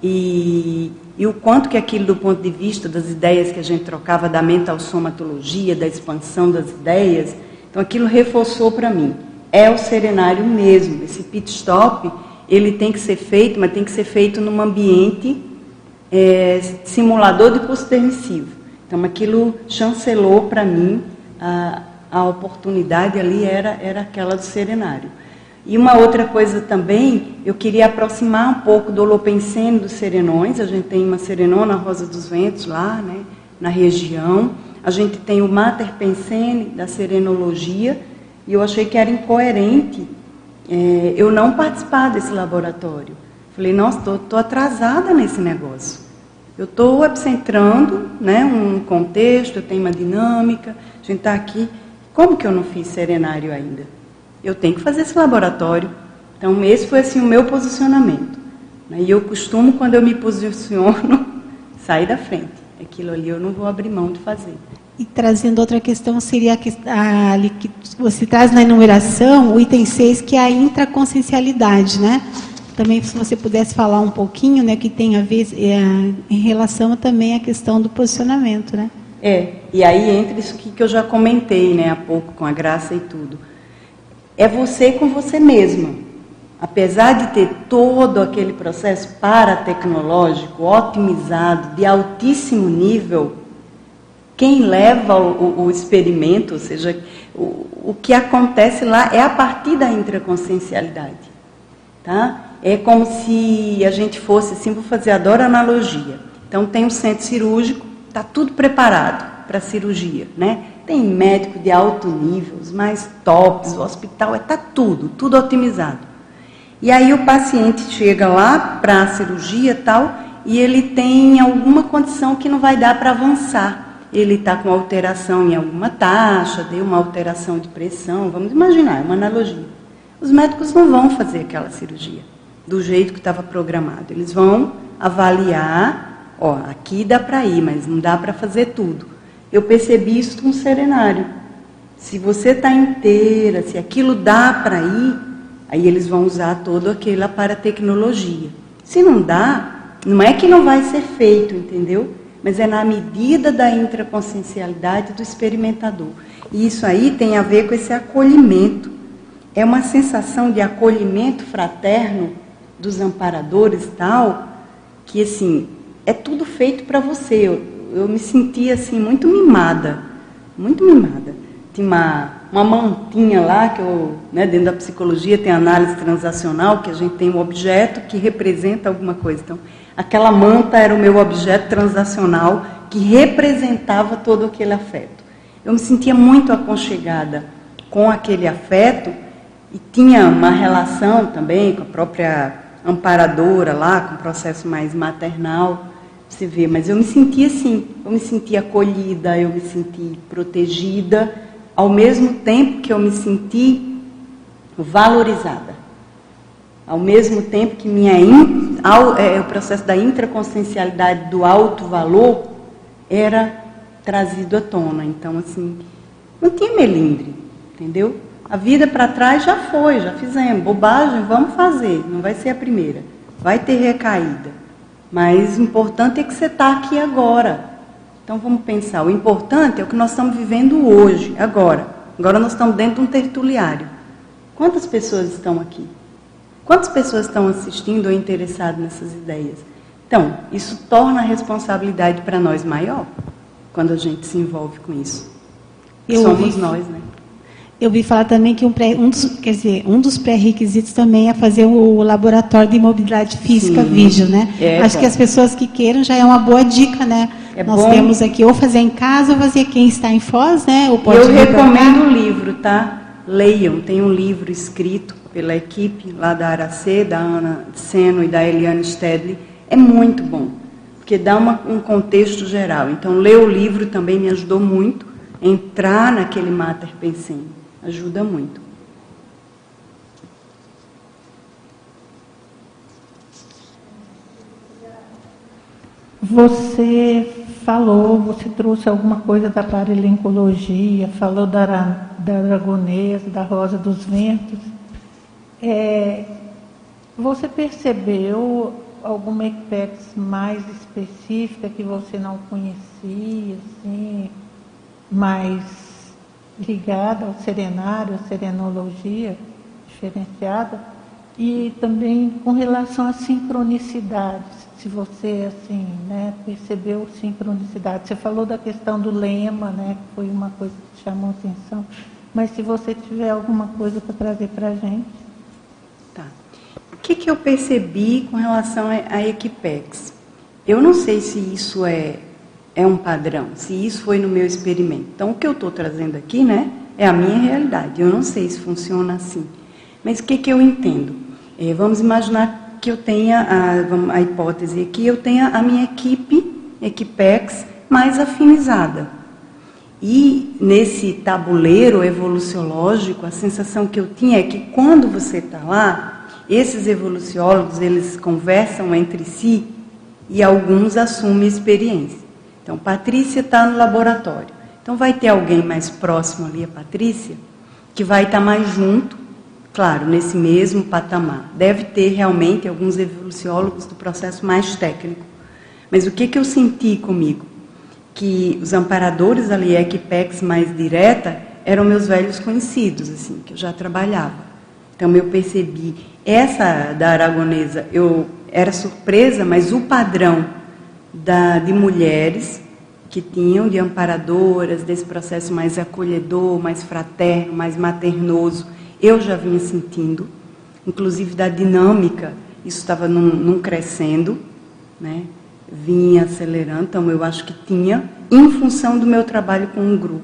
e, e o quanto que aquilo do ponto de vista das ideias que a gente trocava da mental somatologia, da expansão das ideias, então aquilo reforçou para mim. É o serenário mesmo, esse pit stop, ele tem que ser feito, mas tem que ser feito num ambiente é, simulador de curso permissivo. Então aquilo chancelou para mim a, a oportunidade ali era, era aquela do serenário. E uma outra coisa também, eu queria aproximar um pouco do Holopensene dos Serenões. A gente tem uma Serenona Rosa dos Ventos lá, né, na região. A gente tem o Mater Pensene da Serenologia. E eu achei que era incoerente é, eu não participar desse laboratório. Falei, nossa, estou atrasada nesse negócio. Eu estou epicentrando né, um contexto, eu tenho uma dinâmica, a gente está aqui. Como que eu não fiz serenário ainda? Eu tenho que fazer esse laboratório. Então, esse foi assim o meu posicionamento. Né, e eu costumo, quando eu me posiciono, sair da frente. Aquilo ali eu não vou abrir mão de fazer. E trazendo outra questão, seria a, a, que você traz na enumeração, o item 6, que é a intraconsciencialidade, né? também se você pudesse falar um pouquinho, né, que tem a ver é, em relação também à questão do posicionamento, né? É, e aí entra isso que, que eu já comentei, né, há pouco com a graça e tudo. É você com você mesma. Apesar de ter todo aquele processo paratecnológico, otimizado, de altíssimo nível, quem leva o, o, experimento, ou seja, o, o que acontece lá é a partir da intraconsciencialidade. Tá? é como se a gente fosse, assim, vou fazer, adoro analogia. Então tem um centro cirúrgico, está tudo preparado para a cirurgia, né? Tem médico de alto nível, os mais tops, o hospital, está é, tudo, tudo otimizado. E aí o paciente chega lá para a cirurgia tal, e ele tem alguma condição que não vai dar para avançar. Ele está com alteração em alguma taxa, deu uma alteração de pressão, vamos imaginar, é uma analogia. Os médicos não vão fazer aquela cirurgia do jeito que estava programado. Eles vão avaliar, Ó, aqui dá para ir, mas não dá para fazer tudo. Eu percebi isso com um serenário. Se você está inteira, se aquilo dá para ir, aí eles vão usar todo aquilo para tecnologia. Se não dá, não é que não vai ser feito, entendeu? Mas é na medida da intraconsciencialidade do experimentador. E isso aí tem a ver com esse acolhimento. É uma sensação de acolhimento fraterno dos amparadores tal, que assim, é tudo feito para você. Eu, me senti assim muito mimada, muito mimada. Tinha uma, uma mantinha lá, que eu, né, dentro da psicologia tem análise transacional, que a gente tem um objeto que representa alguma coisa. Então, aquela manta era o meu objeto transacional que representava todo aquele afeto. Eu me sentia muito aconchegada com aquele afeto e tinha uma relação também com a própria amparadora lá, com o processo mais maternal, se vê, mas eu me senti assim, eu me senti acolhida, eu me senti protegida, ao mesmo tempo que eu me senti valorizada. Ao mesmo tempo que minha in, ao, é, o processo da intraconsciencialidade do alto valor era trazido à tona. Então, assim, não tinha melindre, entendeu? A vida para trás já foi, já fizemos. Bobagem, vamos fazer. Não vai ser a primeira. Vai ter recaída. Mas o importante é que você está aqui agora. Então vamos pensar. O importante é o que nós estamos vivendo hoje, agora. Agora nós estamos dentro de um tertuliário. Quantas pessoas estão aqui? Quantas pessoas estão assistindo ou interessadas nessas ideias? Então, isso torna a responsabilidade para nós maior quando a gente se envolve com isso. Eu Somos ouvi, nós, né? Eu vi falar também que um, pré, um dos, quer dizer, um dos pré-requisitos também é fazer o laboratório de imobilidade física Sim, vídeo, né? É Acho bom. que as pessoas que queiram já é uma boa dica, né? É Nós bom. temos aqui ou fazer em casa ou fazer quem está em Foz, né? Ou pode Eu recomendo o livro, tá? Leiam, tem um livro escrito pela equipe lá da Aracê, da Ana Seno e da Eliane Stedley. É muito bom, porque dá uma, um contexto geral. Então, ler o livro também me ajudou muito a entrar naquele Mater Pensem. Ajuda muito. Você falou, você trouxe alguma coisa da paralencologia, falou da, da aragonesa, da rosa dos ventos. É, você percebeu alguma EPEX mais específica que você não conhecia, assim, mais ligada ao serenário, à serenologia diferenciada, e também com relação às sincronicidades, se você assim, né, percebeu sincronicidade. Você falou da questão do lema, né, que foi uma coisa que chamou atenção, mas se você tiver alguma coisa para trazer para a gente. Tá. O que, que eu percebi com relação à Equipex? Eu não sei se isso é é um padrão, se isso foi no meu experimento. Então, o que eu estou trazendo aqui, né, é a minha realidade. Eu não sei se funciona assim. Mas o que, que eu entendo? É, vamos imaginar que eu tenha, a, a hipótese aqui, eu tenha a minha equipe, Equipex, mais afinizada. E nesse tabuleiro evoluciológico, a sensação que eu tinha é que quando você está lá, esses evoluciólogos, eles conversam entre si e alguns assumem experiência. Então, Patrícia está no laboratório. Então, vai ter alguém mais próximo ali, a Patrícia, que vai estar tá mais junto, claro, nesse mesmo patamar. Deve ter realmente alguns evoluciólogos do processo mais técnico. Mas o que, que eu senti comigo? Que os amparadores ali, Equipex mais direta, eram meus velhos conhecidos, assim, que eu já trabalhava. Então eu percebi, essa da aragonesa, eu era surpresa, mas o padrão da, de mulheres que tinham, de amparadoras, desse processo mais acolhedor, mais fraterno, mais maternoso, eu já vinha sentindo, inclusive da dinâmica, isso estava num, num crescendo, né? vinha acelerando, então eu acho que tinha, em função do meu trabalho com um grupo.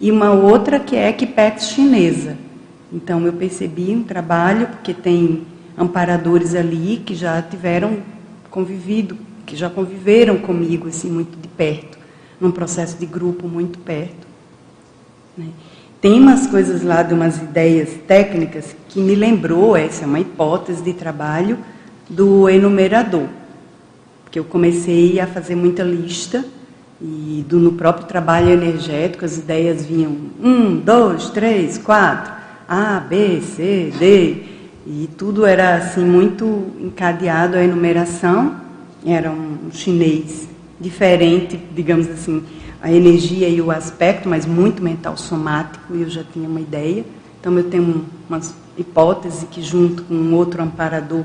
E uma outra que é Equipex chinesa. Então eu percebi um trabalho, porque tem amparadores ali que já tiveram convivido que já conviveram comigo assim muito de perto, num processo de grupo muito perto. Né? Tem umas coisas lá de umas ideias técnicas que me lembrou, essa é uma hipótese de trabalho, do enumerador. Porque eu comecei a fazer muita lista e do, no próprio trabalho energético as ideias vinham um, dois, três, quatro, A, B, C, D, e tudo era assim muito encadeado a enumeração. Era um chinês diferente, digamos assim, a energia e o aspecto, mas muito mental somático, e eu já tinha uma ideia. Então eu tenho umas hipóteses que junto com um outro amparador,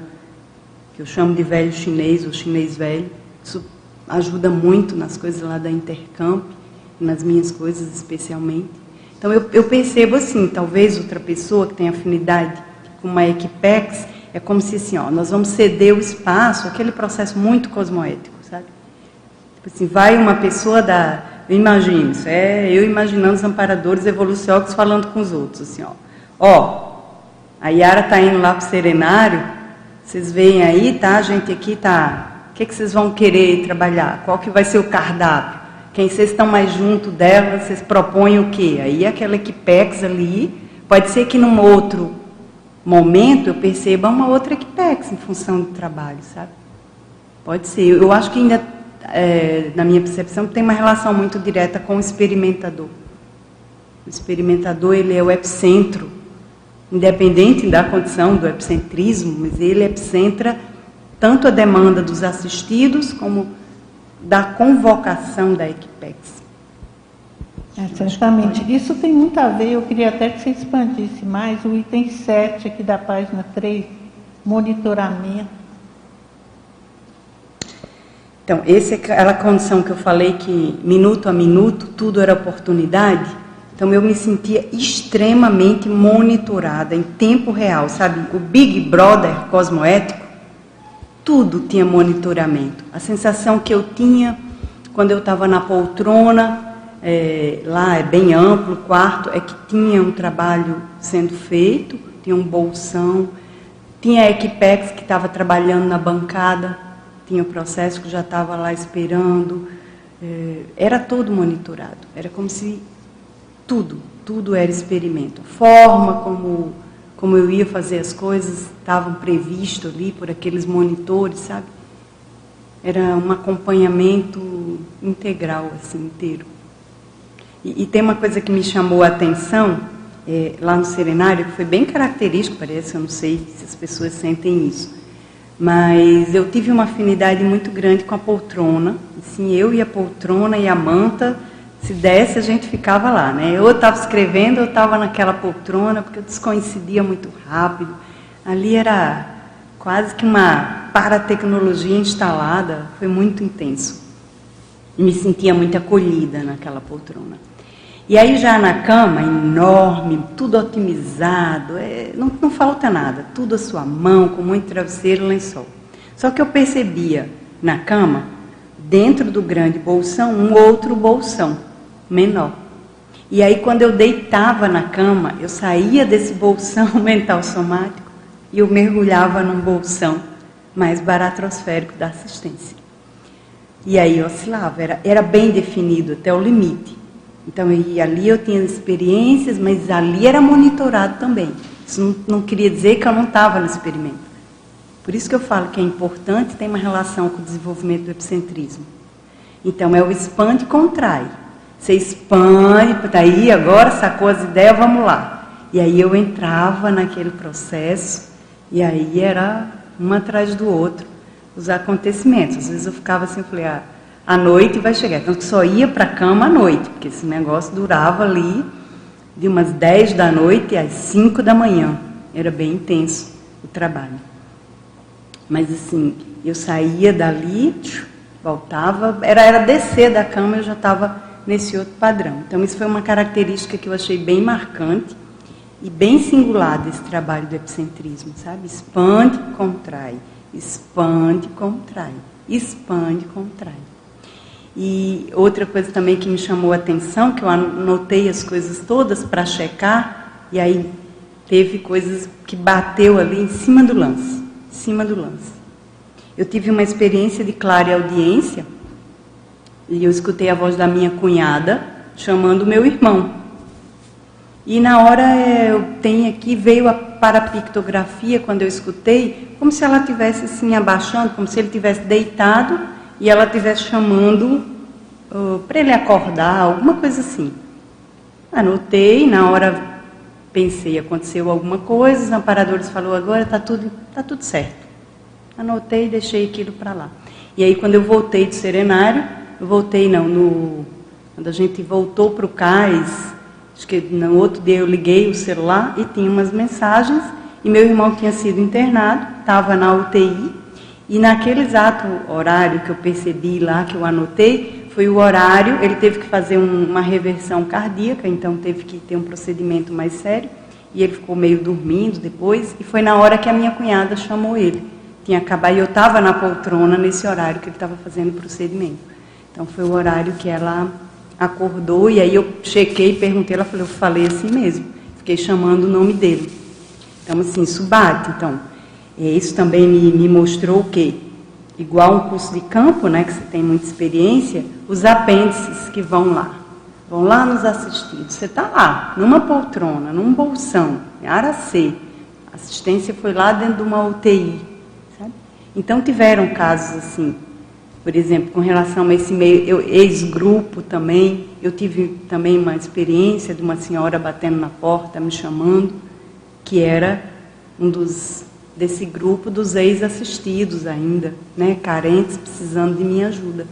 que eu chamo de velho chinês, ou chinês velho, isso ajuda muito nas coisas lá da Intercamp, nas minhas coisas especialmente. Então eu, eu percebo assim, talvez outra pessoa que tem afinidade com uma Equipex, é como se assim, ó, nós vamos ceder o espaço, aquele processo muito cosmoético, sabe? Tipo assim, vai uma pessoa da. Eu imagino, isso é eu imaginando os amparadores evoluciólogos falando com os outros, assim, ó. Ó, a Yara está indo lá para o serenário, vocês veem aí, tá? A gente aqui tá o que, que vocês vão querer trabalhar? Qual que vai ser o cardápio? Quem vocês estão mais junto dela, vocês propõem o quê? Aí aquela equipex ali, pode ser que num outro momento eu perceba uma outra equipex em função do trabalho, sabe? Pode ser. Eu acho que ainda, é, na minha percepção, tem uma relação muito direta com o experimentador. O experimentador, ele é o epicentro, independente da condição do epicentrismo, mas ele epicentra tanto a demanda dos assistidos como da convocação da Equipex. É, certamente. Isso tem muito a ver, eu queria até que você expandisse mais o item 7 aqui da página 3, monitoramento. Então, essa é aquela condição que eu falei que minuto a minuto tudo era oportunidade. Então eu me sentia extremamente monitorada em tempo real, sabe? O Big Brother cosmoético tudo tinha monitoramento. A sensação que eu tinha quando eu estava na poltrona, é, lá é bem amplo o quarto, é que tinha um trabalho sendo feito, tinha um bolsão, tinha a Equipex que estava trabalhando na bancada, tinha o processo que já estava lá esperando. É, era todo monitorado, era como se tudo, tudo era experimento. A forma como como eu ia fazer as coisas, estavam previsto ali por aqueles monitores, sabe? Era um acompanhamento integral, assim, inteiro. E, e tem uma coisa que me chamou a atenção é, lá no Serenário, que foi bem característico, parece, eu não sei se as pessoas sentem isso, mas eu tive uma afinidade muito grande com a poltrona. Assim, eu e a poltrona e a manta se desse, a gente ficava lá, né? Eu estava escrevendo, eu estava naquela poltrona, porque eu descoincidia muito rápido. Ali era quase que uma paratecnologia instalada, foi muito intenso. Me sentia muito acolhida naquela poltrona. E aí já na cama, enorme, tudo otimizado, é, não, não falta nada, tudo à sua mão, com muito travesseiro e lençol. Só que eu percebia na cama, dentro do grande bolsão, um outro bolsão menor. E aí, quando eu deitava na cama, eu saía desse bolsão mental somático e eu mergulhava num bolsão mais baratrosférico da assistência. E aí oscilava, era, era bem definido até o limite. Então, e ali eu tinha experiências, mas ali era monitorado também. Isso não, não queria dizer que eu não estava no experimento. Por isso que eu falo que é importante ter uma relação com o desenvolvimento do epicentrismo. Então, é o expande e contrai. Você expande, daí tá agora sacou as ideias, vamos lá. E aí eu entrava naquele processo, e aí era um atrás do outro, os acontecimentos. Às vezes eu ficava assim, eu falei, ah, a noite vai chegar. Então só ia para a cama à noite, porque esse negócio durava ali de umas 10 da noite às 5 da manhã. Era bem intenso o trabalho. Mas assim, eu saía dali, voltava, era, era descer da cama, eu já estava nesse outro padrão. Então, isso foi uma característica que eu achei bem marcante e bem singular desse trabalho do epicentrismo, sabe? Expande, contrai, expande, contrai, expande, contrai. E outra coisa também que me chamou a atenção, que eu anotei as coisas todas para checar, e aí teve coisas que bateu ali em cima do lance, em cima do lance. Eu tive uma experiência de clara audiência e eu escutei a voz da minha cunhada chamando meu irmão. E na hora é, eu tenho aqui, veio a parapictografia quando eu escutei, como se ela estivesse assim abaixando, como se ele tivesse deitado e ela estivesse chamando uh, para ele acordar, alguma coisa assim. Anotei, na hora pensei, aconteceu alguma coisa, os amparadores falou agora está tudo, tá tudo certo. Anotei e deixei aquilo para lá. E aí quando eu voltei do serenário, eu voltei não, no, quando a gente voltou para o cais, acho que no outro dia eu liguei o celular e tinha umas mensagens, e meu irmão tinha sido internado, estava na UTI, e naquele exato horário que eu percebi lá, que eu anotei, foi o horário, ele teve que fazer um, uma reversão cardíaca, então teve que ter um procedimento mais sério, e ele ficou meio dormindo depois, e foi na hora que a minha cunhada chamou ele. Tinha acabado, e eu estava na poltrona nesse horário que ele estava fazendo o procedimento. Então foi o horário que ela acordou, e aí eu chequei, perguntei, ela falou, eu falei assim mesmo, fiquei chamando o nome dele. Então assim, isso bate, então. Isso também me, me mostrou o quê? igual um curso de campo, né, que você tem muita experiência, os apêndices que vão lá, vão lá nos assistir. Você está lá, numa poltrona, num bolsão, em área C, a assistência foi lá dentro de uma UTI. Sabe? Então tiveram casos assim, por exemplo, com relação a esse meio, ex-grupo também, eu tive também uma experiência de uma senhora batendo na porta, me chamando, que era um dos desse grupo dos ex-assistidos ainda, né, carentes, precisando de minha ajuda,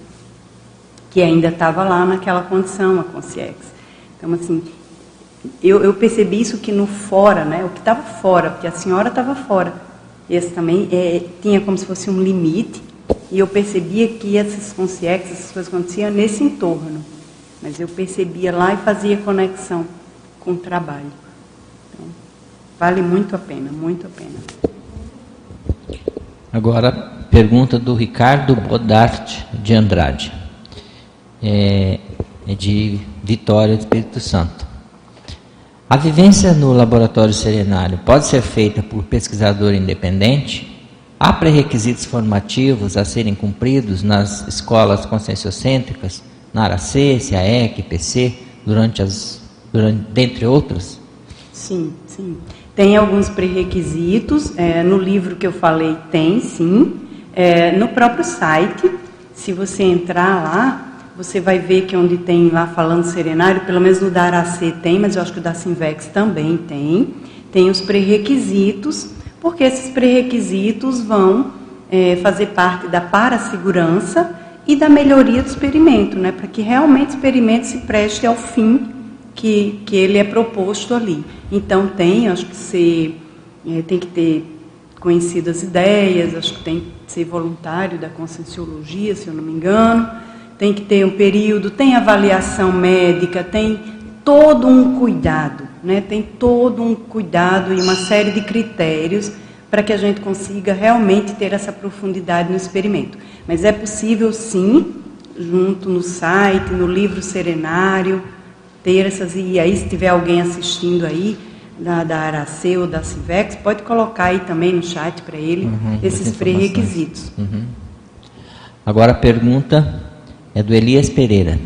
que ainda estava lá naquela condição, a Concierge. Então, assim, eu, eu, percebi isso que no fora, né, o que estava fora, porque a senhora estava fora, esse também é, tinha como se fosse um limite, e eu percebia que essas concierges, essas coisas aconteciam nesse entorno, mas eu percebia lá e fazia conexão com o trabalho. Então, vale muito a pena, muito a pena. Agora, pergunta do Ricardo Bodart de Andrade, é, é de Vitória do Espírito Santo. A vivência no laboratório serenário pode ser feita por pesquisador independente? Há pré-requisitos formativos a serem cumpridos nas escolas conscienciocêntricas, na ARAC, CAEC, PC, durante as, durante, dentre outras? Sim, sim. Tem alguns pré-requisitos, é, no livro que eu falei tem, sim. É, no próprio site, se você entrar lá, você vai ver que onde tem lá falando serenário, pelo menos no da Aracê tem, mas eu acho que o da Sinvex também tem. Tem os pré-requisitos, porque esses pré-requisitos vão é, fazer parte da parasegurança e da melhoria do experimento, né, para que realmente o experimento se preste ao fim que, que ele é proposto ali. Então tem, acho que você é, tem que ter conhecido as ideias, acho que tem que ser voluntário da conscienciologia, se eu não me engano, tem que ter um período, tem avaliação médica, tem todo um cuidado, né? tem todo um cuidado e uma série de critérios para que a gente consiga realmente ter essa profundidade no experimento. Mas é possível sim, junto no site, no livro Serenário, terças, e aí se tiver alguém assistindo aí, da, da ou da Civex, pode colocar aí também no chat para ele uhum, esses pré-requisitos. Uhum. Agora a pergunta é do Elias Pereira.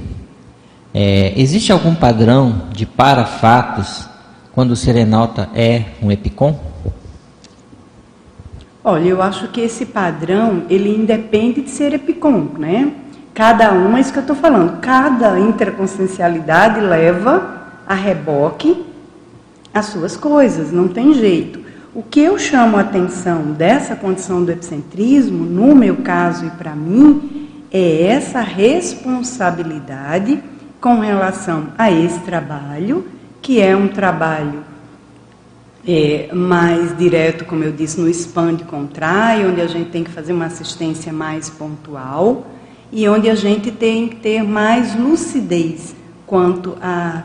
É, existe algum padrão de parafatos quando o serenauta é um epicom? Olha, eu acho que esse padrão, ele independe de ser epicom, né? Cada um, é isso que eu estou falando, cada interconsciencialidade leva a reboque as suas coisas, não tem jeito. O que eu chamo a atenção dessa condição do epicentrismo, no meu caso e para mim, é essa responsabilidade com relação a esse trabalho, que é um trabalho é, mais direto, como eu disse, no expande contrai, onde a gente tem que fazer uma assistência mais pontual e onde a gente tem que ter mais lucidez quanto a,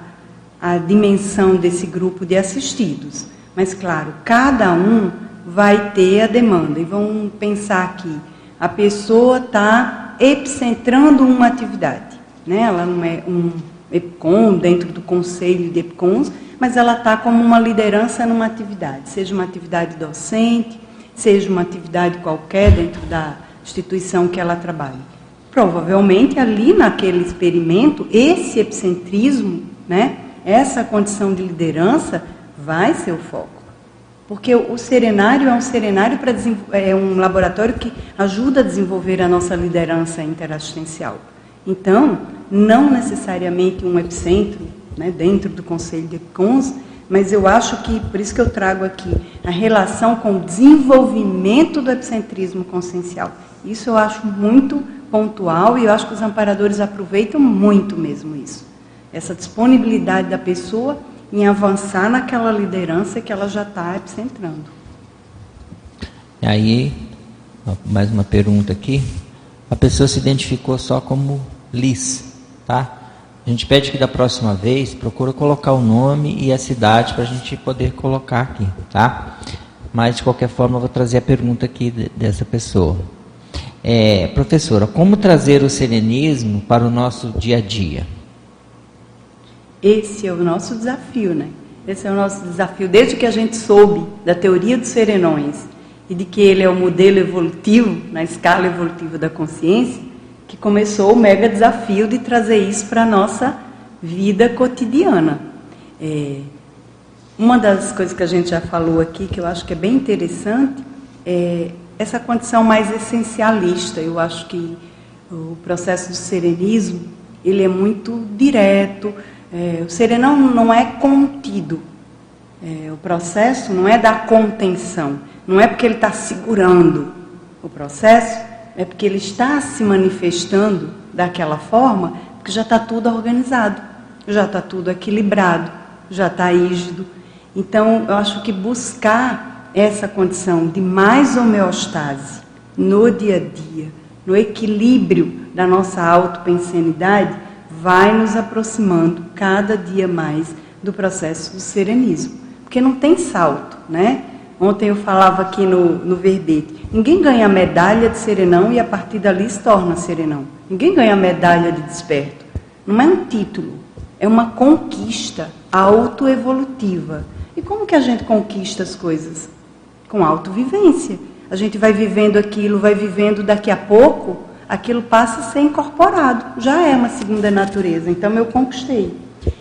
a dimensão desse grupo de assistidos. Mas, claro, cada um vai ter a demanda. E vamos pensar aqui: a pessoa está epicentrando uma atividade. Né? Ela não é um EPCOM dentro do conselho de EPCOMs, mas ela está como uma liderança numa atividade, seja uma atividade docente, seja uma atividade qualquer dentro da instituição que ela trabalha. Provavelmente ali naquele experimento, esse epicentrismo, né, essa condição de liderança vai ser o foco. Porque o serenário é um serenário para é um laboratório que ajuda a desenvolver a nossa liderança interassistencial. Então, não necessariamente um epicentro né, dentro do Conselho de Cons, mas eu acho que, por isso que eu trago aqui, a relação com o desenvolvimento do epicentrismo consciencial. Isso eu acho muito pontual e eu acho que os amparadores aproveitam muito mesmo isso. Essa disponibilidade da pessoa em avançar naquela liderança que ela já está epicentrando. E aí, mais uma pergunta aqui. A pessoa se identificou só como Liz, tá? A gente pede que da próxima vez procura colocar o nome e a cidade para a gente poder colocar aqui, tá? Mas de qualquer forma eu vou trazer a pergunta aqui dessa pessoa. É, professora, como trazer o serenismo para o nosso dia a dia? Esse é o nosso desafio, né? Esse é o nosso desafio. Desde que a gente soube da teoria dos serenões e de que ele é o modelo evolutivo, na escala evolutiva da consciência, que começou o mega desafio de trazer isso para a nossa vida cotidiana. É, uma das coisas que a gente já falou aqui, que eu acho que é bem interessante, é essa condição mais essencialista. Eu acho que o processo do serenismo, ele é muito direto, é, o serenão não é contido. É, o processo não é da contenção. Não é porque ele está segurando o processo, é porque ele está se manifestando daquela forma, porque já está tudo organizado, já está tudo equilibrado, já está rígido. Então, eu acho que buscar essa condição de mais homeostase no dia a dia, no equilíbrio da nossa autopensanidade, vai nos aproximando cada dia mais do processo do serenismo. Porque não tem salto, né? Ontem eu falava aqui no, no verbete, ninguém ganha medalha de serenão e a partir dali se torna serenão. Ninguém ganha medalha de desperto. Não é um título, é uma conquista autoevolutiva. E como que a gente conquista as coisas? Com autovivência. A gente vai vivendo aquilo, vai vivendo daqui a pouco, aquilo passa a ser incorporado, já é uma segunda natureza, então eu conquistei.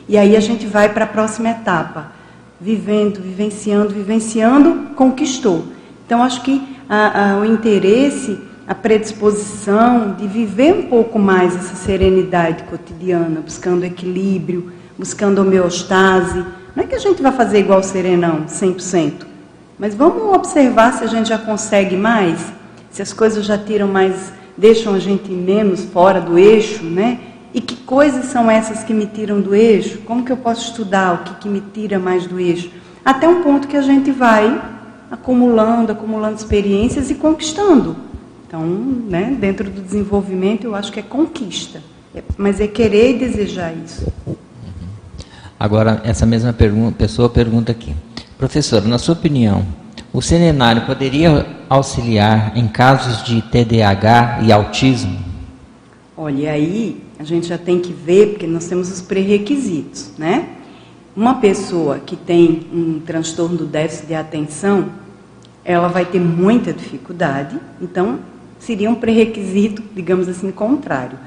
E aí a gente vai para a próxima etapa, vivendo, vivenciando, vivenciando, conquistou. Então acho que a, a, o interesse, a predisposição de viver um pouco mais essa serenidade cotidiana, buscando equilíbrio, buscando homeostase. Não é que a gente vai fazer igual o serenão, 100%, mas vamos observar se a gente já consegue mais, se as coisas já tiram mais deixam a gente menos fora do eixo, né? E que coisas são essas que me tiram do eixo? Como que eu posso estudar o que, que me tira mais do eixo? Até um ponto que a gente vai acumulando, acumulando experiências e conquistando. Então, né, dentro do desenvolvimento, eu acho que é conquista. É, mas é querer e desejar isso. Agora, essa mesma pergunta, pessoa pergunta aqui. Professor, na sua opinião, o serenário poderia auxiliar em casos de TDAH e autismo? Olha, aí a gente já tem que ver, porque nós temos os pré-requisitos, né? Uma pessoa que tem um transtorno do déficit de atenção, ela vai ter muita dificuldade, então seria um pré-requisito, digamos assim, contrário.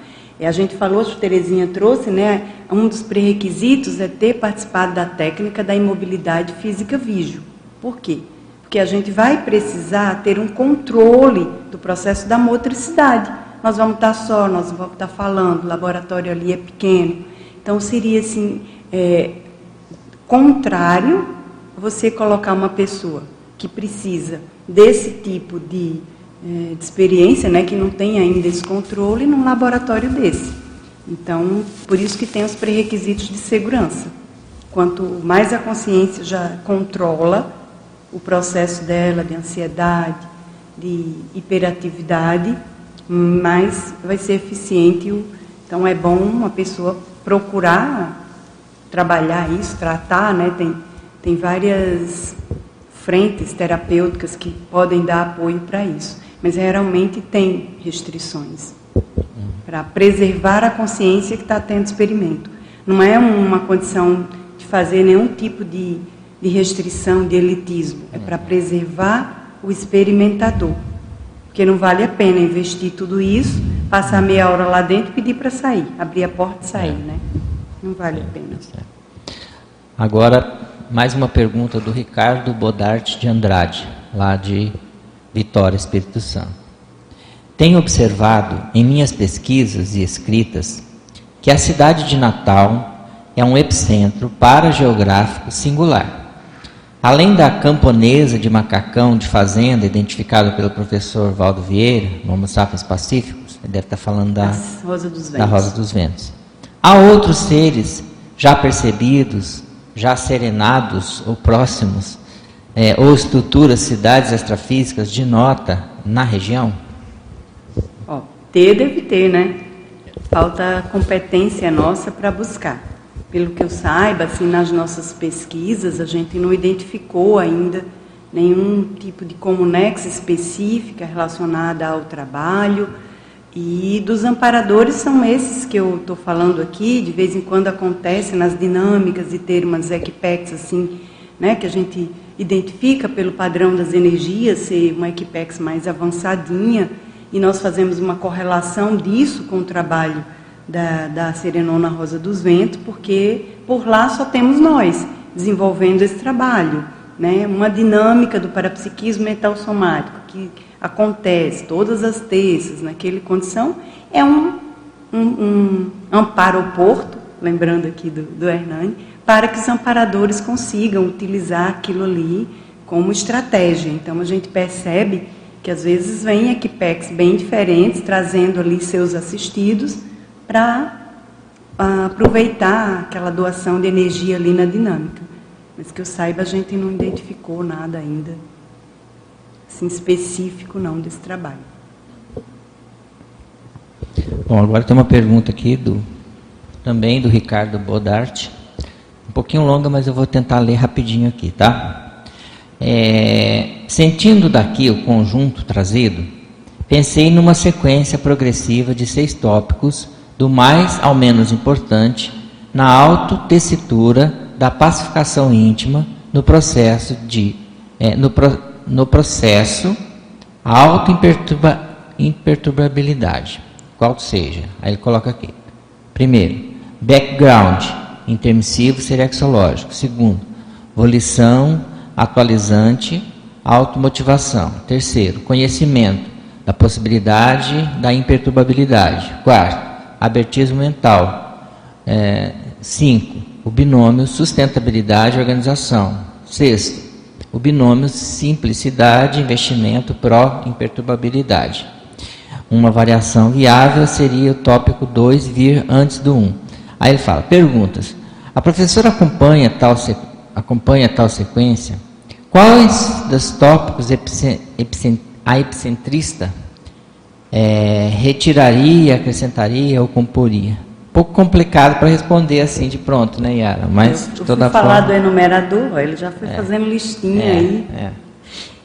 E a gente falou, a Terezinha trouxe, né? Um dos pré-requisitos é ter participado da técnica da imobilidade física vígio. Por quê? porque a gente vai precisar ter um controle do processo da motricidade. Nós vamos estar só, nós vamos estar falando, o laboratório ali é pequeno. Então seria assim, é, contrário você colocar uma pessoa que precisa desse tipo de, é, de experiência, né, que não tem ainda esse controle, num laboratório desse. Então, por isso que tem os pré-requisitos de segurança. Quanto mais a consciência já controla, o processo dela de ansiedade, de hiperatividade, mais vai ser eficiente. Então é bom uma pessoa procurar trabalhar isso, tratar, né? Tem, tem várias frentes terapêuticas que podem dar apoio para isso, mas realmente tem restrições para preservar a consciência que está tendo experimento. Não é uma condição de fazer nenhum tipo de de restrição, de elitismo. É para preservar o experimentador. Porque não vale a pena investir tudo isso, passar meia hora lá dentro e pedir para sair, abrir a porta e sair, né? Não vale a pena. Agora, mais uma pergunta do Ricardo Bodart de Andrade, lá de Vitória, Espírito Santo. Tenho observado em minhas pesquisas e escritas que a cidade de Natal é um epicentro parageográfico singular. Além da camponesa de macacão de fazenda, identificada pelo professor Valdo Vieira, no Homo sapiens pacíficos, ele deve estar falando da Rosa. Da Rosa dos Ventos. Há outros seres já percebidos, já serenados ou próximos, é, ou estruturas, cidades extrafísicas de nota na região? Ó, ter deve ter, né? Falta competência nossa para buscar. Pelo que eu saiba, assim, nas nossas pesquisas, a gente não identificou ainda nenhum tipo de comunex específica relacionada ao trabalho. E dos amparadores são esses que eu estou falando aqui, de vez em quando acontece nas dinâmicas de ter umas equipex assim, né, que a gente identifica pelo padrão das energias ser uma equipex mais avançadinha, e nós fazemos uma correlação disso com o trabalho da, da Serenona Rosa dos Ventos, porque por lá só temos nós desenvolvendo esse trabalho. Né? Uma dinâmica do parapsiquismo mental somático que acontece todas as terças naquele condição é um, um, um amparo ao porto, lembrando aqui do, do Hernani, para que os amparadores consigam utilizar aquilo ali como estratégia. Então a gente percebe que às vezes vem equipex bem diferentes, trazendo ali seus assistidos para uh, aproveitar aquela doação de energia ali na dinâmica. Mas que eu saiba, a gente não identificou nada ainda assim, específico não desse trabalho. Bom, agora tem uma pergunta aqui do também do Ricardo Bodart. Um pouquinho longa, mas eu vou tentar ler rapidinho aqui, tá? É, sentindo daqui o conjunto trazido, pensei numa sequência progressiva de seis tópicos, do mais ao menos importante, na autotessitura da pacificação íntima no processo de é, no, no processo auto-imperturbabilidade, qual seja. Aí ele coloca aqui. Primeiro, background, intermissivo serexológico. Segundo, volição atualizante, automotivação. Terceiro, conhecimento da possibilidade da imperturbabilidade. Quarto, abertismo mental. É, cinco, o binômio sustentabilidade e organização. Sexto, o binômio simplicidade, investimento, pró-imperturbabilidade. Uma variação viável seria o tópico 2 vir antes do 1. Um. Aí ele fala, perguntas. A professora acompanha tal, acompanha tal sequência? Quais dos tópicos a epicentrista é, retiraria, acrescentaria ou comporia? pouco complicado para responder assim de pronto, né, Yara? Mas eu, eu toda fui falar do enumerador, ele já foi é, fazendo listinha é, aí. É.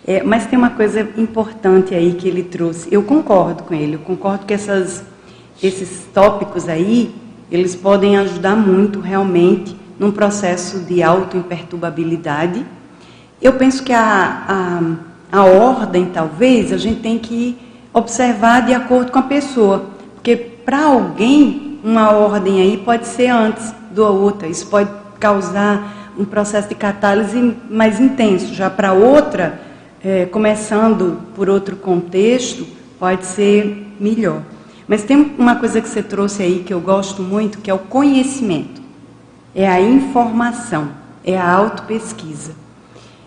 É, mas tem uma coisa importante aí que ele trouxe. Eu concordo com ele. Eu concordo que essas, esses tópicos aí eles podem ajudar muito realmente num processo de auto-imperturbabilidade. Eu penso que a, a, a ordem, talvez, a gente tem que observar de acordo com a pessoa. Porque para alguém uma ordem aí pode ser antes do outra. Isso pode causar um processo de catálise mais intenso. Já para outra, é, começando por outro contexto, pode ser melhor. Mas tem uma coisa que você trouxe aí que eu gosto muito, que é o conhecimento. É a informação, é a autopesquisa.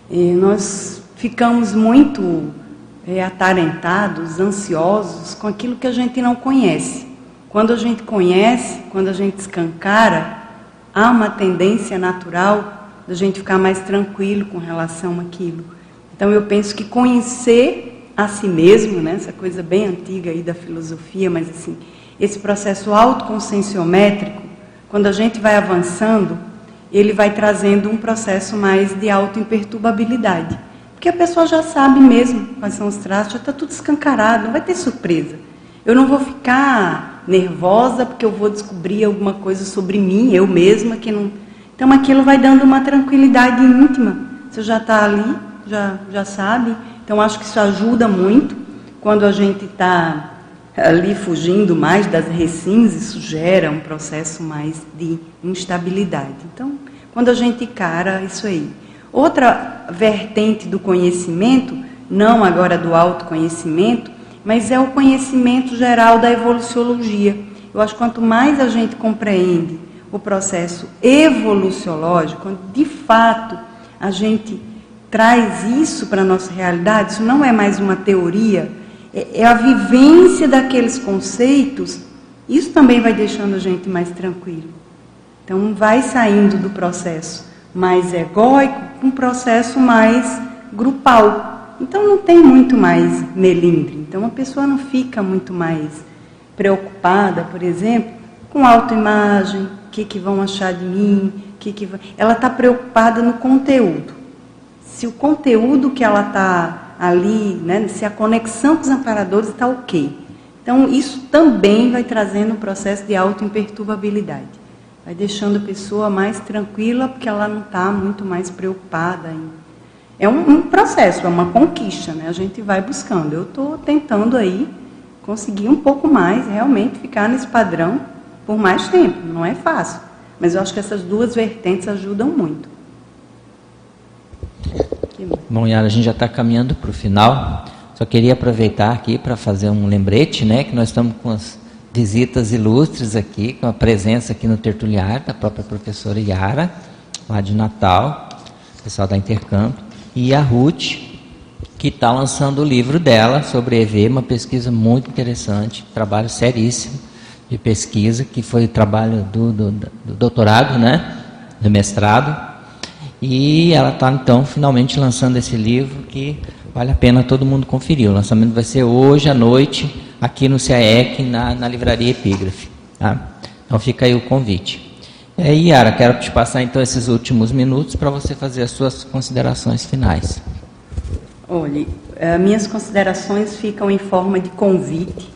Nós ficamos muito é, atarentados, ansiosos com aquilo que a gente não conhece. Quando a gente conhece, quando a gente escancara, há uma tendência natural da gente ficar mais tranquilo com relação àquilo. Então eu penso que conhecer a si mesmo, né, essa coisa bem antiga aí da filosofia, mas assim, esse processo autoconscienciométrico, quando a gente vai avançando, ele vai trazendo um processo mais de autoimperturbabilidade. Porque a pessoa já sabe mesmo quais são os traços, já está tudo escancarado, não vai ter surpresa. Eu não vou ficar nervosa porque eu vou descobrir alguma coisa sobre mim, eu mesma que não. Então aquilo vai dando uma tranquilidade íntima. Você já está ali, já, já sabe. Então acho que isso ajuda muito quando a gente está ali fugindo mais das recins, isso gera um processo mais de instabilidade. Então, quando a gente encara isso aí. Outra vertente do conhecimento, não agora do autoconhecimento, mas é o conhecimento geral da evoluciologia. Eu acho que quanto mais a gente compreende o processo evoluciológico, de fato a gente traz isso para a nossa realidade, isso não é mais uma teoria, é, é a vivência daqueles conceitos, isso também vai deixando a gente mais tranquilo. Então, vai saindo do processo mais egóico um processo mais grupal. Então, não tem muito mais melindre. Então, a pessoa não fica muito mais preocupada, por exemplo, com autoimagem, o que, que vão achar de mim, que que ela está preocupada no conteúdo. Se o conteúdo que ela está ali, né, se a conexão com os amparadores está ok. Então, isso também vai trazendo um processo de auto-imperturbabilidade. Vai deixando a pessoa mais tranquila, porque ela não está muito mais preocupada. É um, um, processo, é uma conquista, né? A gente vai buscando. Eu estou tentando aí conseguir um pouco mais, realmente ficar nesse padrão por mais tempo. Não é fácil. Mas eu acho que essas duas vertentes ajudam muito. Bom, Yara, a gente já está caminhando para o final. Só queria aproveitar aqui para fazer um lembrete, né? Que nós estamos com as visitas ilustres aqui, com a presença aqui no Tertuliar da própria professora Yara, lá de Natal, pessoal da Intercâmbio, e a Ruth, que está lançando o livro dela sobre EV, uma pesquisa muito interessante, trabalho seríssimo de pesquisa, que foi o trabalho do, do, do doutorado, né, do mestrado, e ela está então finalmente lançando esse livro que vale a pena todo mundo conferir. O lançamento vai ser hoje à noite, aqui no CAEC, na, na Livraria Epígrafe. Tá? Então fica aí o convite. Aí, Yara, quero te passar então esses últimos minutos para você fazer as suas considerações finais. Olhe, eh, minhas considerações ficam em forma de convite.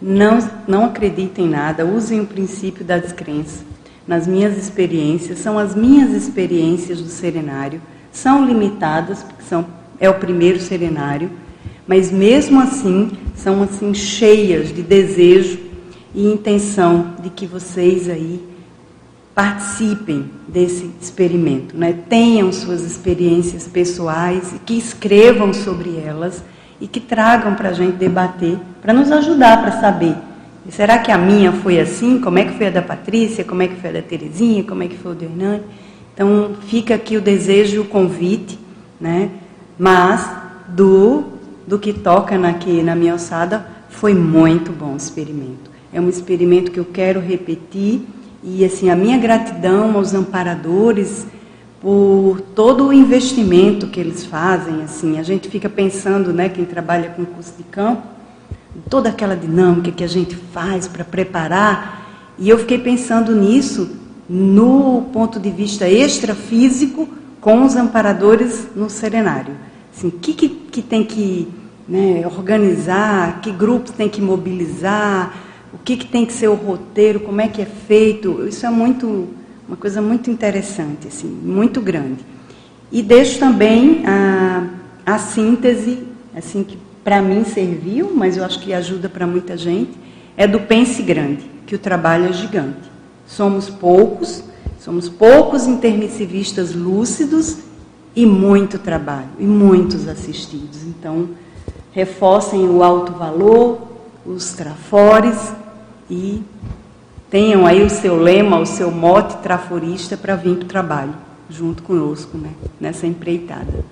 Não, não acreditem em nada, usem o princípio da descrença. Nas minhas experiências, são as minhas experiências do serenário, são limitadas, porque são, é o primeiro serenário, mas mesmo assim são assim cheias de desejo e intenção de que vocês aí participem desse experimento, né? tenham suas experiências pessoais que escrevam sobre elas e que tragam para a gente debater, para nos ajudar para saber. E será que a minha foi assim? Como é que foi a da Patrícia? Como é que foi a da Terezinha? Como é que foi o do Hernani? Então fica aqui o desejo o convite, né? mas do do que toca aqui na minha ossada, foi muito bom o experimento. É um experimento que eu quero repetir e assim a minha gratidão aos amparadores por todo o investimento que eles fazem, assim, a gente fica pensando, né, quem trabalha com curso de campo, toda aquela dinâmica que a gente faz para preparar, e eu fiquei pensando nisso no ponto de vista extrafísico com os amparadores no serenário. Assim, o que, que, que tem que né, organizar, que grupos tem que mobilizar, o que, que tem que ser o roteiro, como é que é feito. Isso é muito uma coisa muito interessante, assim, muito grande. E deixo também a, a síntese, assim que para mim serviu, mas eu acho que ajuda para muita gente, é do pense grande, que o trabalho é gigante. Somos poucos, somos poucos intermissivistas lúcidos e muito trabalho, e muitos assistidos. Então, reforcem o alto valor, os trafores e tenham aí o seu lema, o seu mote traforista para vir para o trabalho, junto conosco, né, nessa empreitada.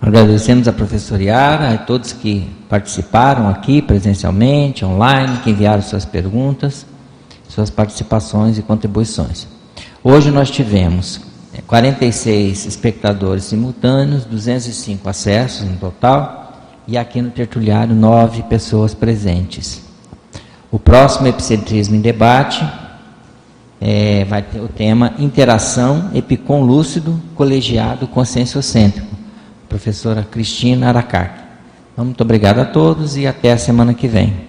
Agradecemos a professora Yara, a todos que participaram aqui presencialmente, online, que enviaram suas perguntas, suas participações e contribuições. Hoje nós tivemos 46 espectadores simultâneos, 205 acessos no total, e aqui no tertuliário, 9 pessoas presentes. O próximo Epicentrismo em Debate é, vai ter o tema Interação Epicom Lúcido Colegiado Conscienciocêntrico, professora Cristina. Então, muito obrigado a todos e até a semana que vem.